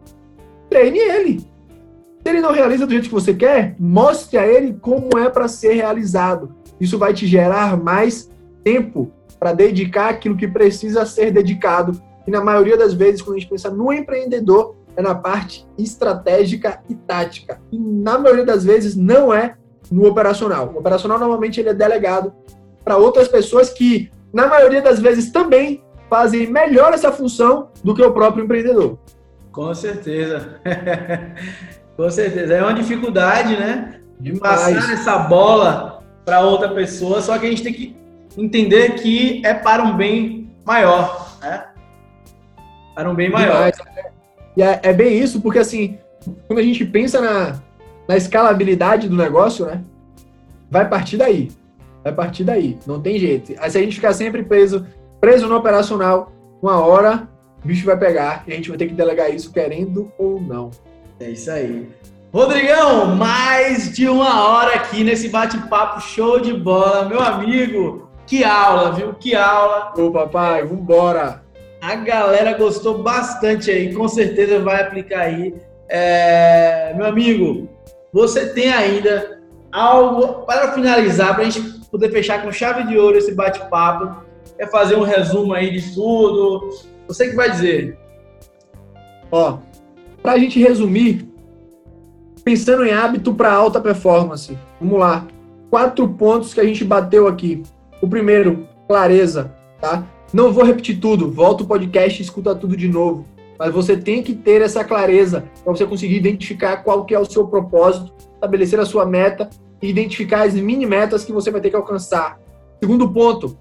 Treine ele. Se ele não realiza do jeito que você quer, mostre a ele como é para ser realizado. Isso vai te gerar mais tempo para dedicar aquilo que precisa ser dedicado. E na maioria das vezes, quando a gente pensa no empreendedor, é na parte estratégica e tática. E na maioria das vezes não é no operacional. O operacional normalmente ele é delegado para outras pessoas que, na maioria das vezes, também fazem melhor essa função do que o próprio empreendedor. Com certeza. Com certeza. É uma dificuldade, né? De passar essa bola para outra pessoa, só que a gente tem que entender que é para um bem maior, né? Para um bem maior. Demais. E é, é bem isso, porque assim, quando a gente pensa na, na escalabilidade do negócio, né? Vai partir daí. Vai partir daí. Não tem jeito. Aí se a gente ficar sempre preso, preso no operacional, uma hora o bicho vai pegar e a gente vai ter que delegar isso querendo ou não. É isso aí. Rodrigão, mais de uma hora aqui nesse bate-papo show de bola, meu amigo. Que aula, viu? Que aula. Ô, papai, vambora. A galera gostou bastante aí, com certeza vai aplicar aí. É... Meu amigo, você tem ainda algo para finalizar, para a gente poder fechar com chave de ouro esse bate-papo? É fazer um resumo aí de tudo? Você que vai dizer. Ó, para a gente resumir, pensando em hábito para alta performance, vamos lá. Quatro pontos que a gente bateu aqui. O primeiro, clareza, tá? Não vou repetir tudo, volta o podcast e escuta tudo de novo. Mas você tem que ter essa clareza para você conseguir identificar qual que é o seu propósito estabelecer a sua meta e identificar as mini metas que você vai ter que alcançar. Segundo ponto,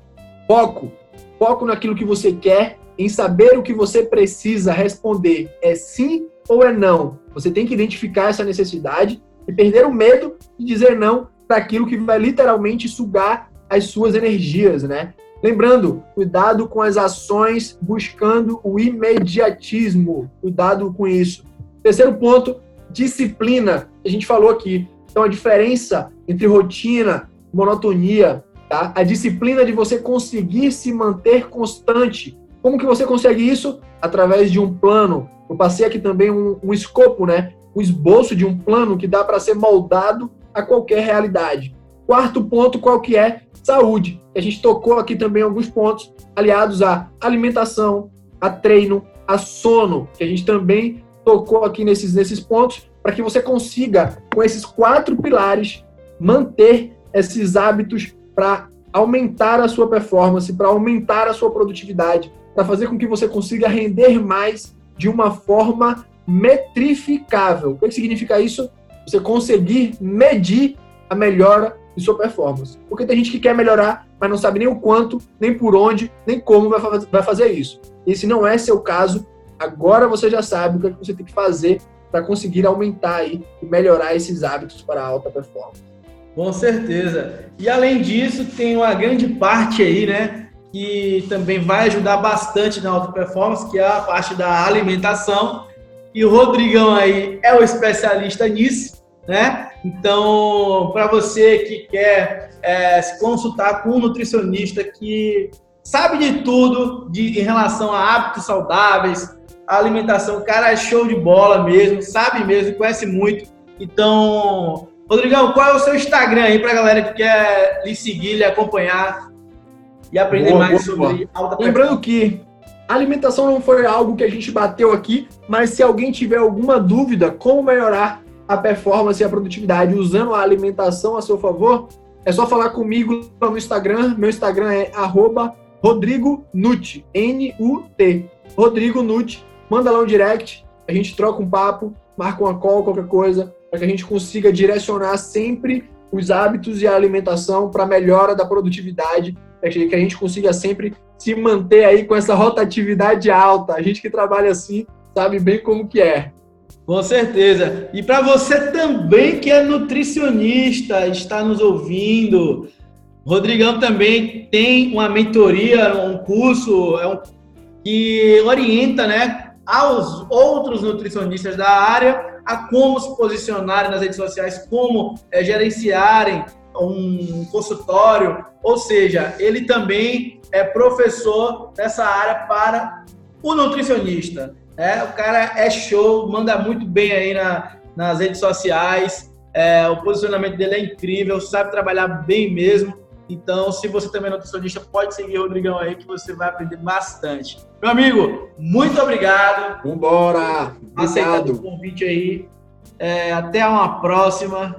foco. Foco naquilo que você quer, em saber o que você precisa responder. É sim ou é não? Você tem que identificar essa necessidade e perder o medo de dizer não para aquilo que vai literalmente sugar as suas energias, né? Lembrando, cuidado com as ações buscando o imediatismo. Cuidado com isso. Terceiro ponto, disciplina, a gente falou aqui. Então, a diferença entre rotina, monotonia, tá? a disciplina de você conseguir se manter constante. Como que você consegue isso? Através de um plano. Eu passei aqui também um, um escopo, né? um esboço de um plano que dá para ser moldado a qualquer realidade. Quarto ponto, qual que é? Saúde. A gente tocou aqui também alguns pontos aliados à alimentação, a treino, a sono, que a gente também tocou aqui nesses, nesses pontos, para que você consiga, com esses quatro pilares, manter esses hábitos para aumentar a sua performance, para aumentar a sua produtividade, para fazer com que você consiga render mais de uma forma metrificável. O que significa isso? Você conseguir medir a melhora de sua performance. Porque tem gente que quer melhorar, mas não sabe nem o quanto, nem por onde, nem como vai fazer isso. E se não é seu caso, Agora você já sabe o que, é que você tem que fazer para conseguir aumentar aí e melhorar esses hábitos para alta performance. Com certeza. E além disso, tem uma grande parte aí, né, que também vai ajudar bastante na alta performance, que é a parte da alimentação. E o Rodrigão aí é o especialista nisso, né? Então, para você que quer é, se consultar com um nutricionista que sabe de tudo de, em relação a hábitos saudáveis, a alimentação, o cara é show de bola mesmo, sabe mesmo, conhece muito. Então, Rodrigão, qual é o seu Instagram aí pra galera que quer lhe seguir, lhe acompanhar e aprender boa, mais boa, sobre boa. alta Lembrando que a alimentação não foi algo que a gente bateu aqui, mas se alguém tiver alguma dúvida como melhorar a performance e a produtividade usando a alimentação a seu favor, é só falar comigo no Instagram. Meu Instagram é Rodrigo Nut, N-U-T. Rodrigo Nut manda lá um direct, a gente troca um papo, marca uma call, qualquer coisa, para que a gente consiga direcionar sempre os hábitos e a alimentação para melhora da produtividade, para que a gente consiga sempre se manter aí com essa rotatividade alta. A gente que trabalha assim sabe bem como que é. Com certeza. E para você também que é nutricionista, está nos ouvindo, Rodrigão também tem uma mentoria, um curso é um, que orienta né, aos outros nutricionistas da área a como se posicionarem nas redes sociais, como é, gerenciarem um consultório, ou seja, ele também é professor dessa área para o nutricionista. É, o cara é show, manda muito bem aí na, nas redes sociais. É, o posicionamento dele é incrível, sabe trabalhar bem mesmo. Então, se você também é nutricionista, pode seguir o Rodrigão aí que você vai aprender bastante. Meu amigo, muito obrigado. Vambora! Aceitando o convite aí. É, até uma próxima.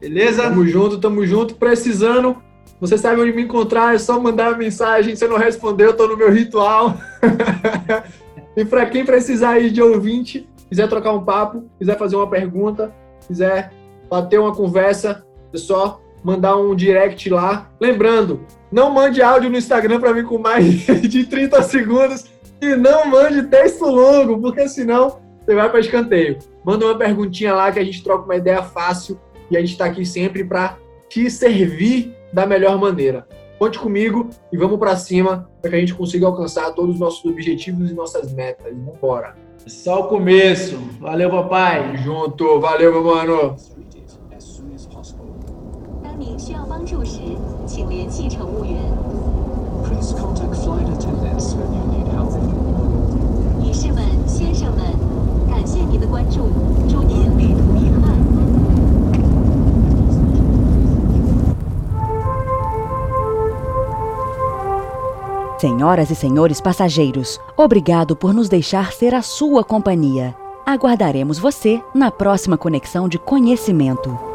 Beleza? Tamo junto, tamo junto. Precisando, você sabe onde me encontrar, é só mandar mensagem. Se eu não responder, eu tô no meu ritual. E para quem precisar aí de ouvinte, quiser trocar um papo, quiser fazer uma pergunta, quiser bater uma conversa, é só mandar um direct lá. Lembrando, não mande áudio no Instagram para mim com mais de 30 segundos e não mande texto longo, porque senão você vai para escanteio. Manda uma perguntinha lá que a gente troca uma ideia fácil e a gente está aqui sempre para te servir da melhor maneira. Conte comigo e vamos para cima para que a gente consiga alcançar todos os nossos objetivos e nossas metas. Vamos embora. Só o começo. Valeu, papai. Junto. Valeu, meu mano. As soon as possible. 当您需要帮助时，请联系乘务员。 Please contact flight attendants when you need help. 女士们、先生们，感谢您的关注， Senhoras e senhores passageiros, obrigado por nos deixar ser a sua companhia. Aguardaremos você na próxima conexão de conhecimento.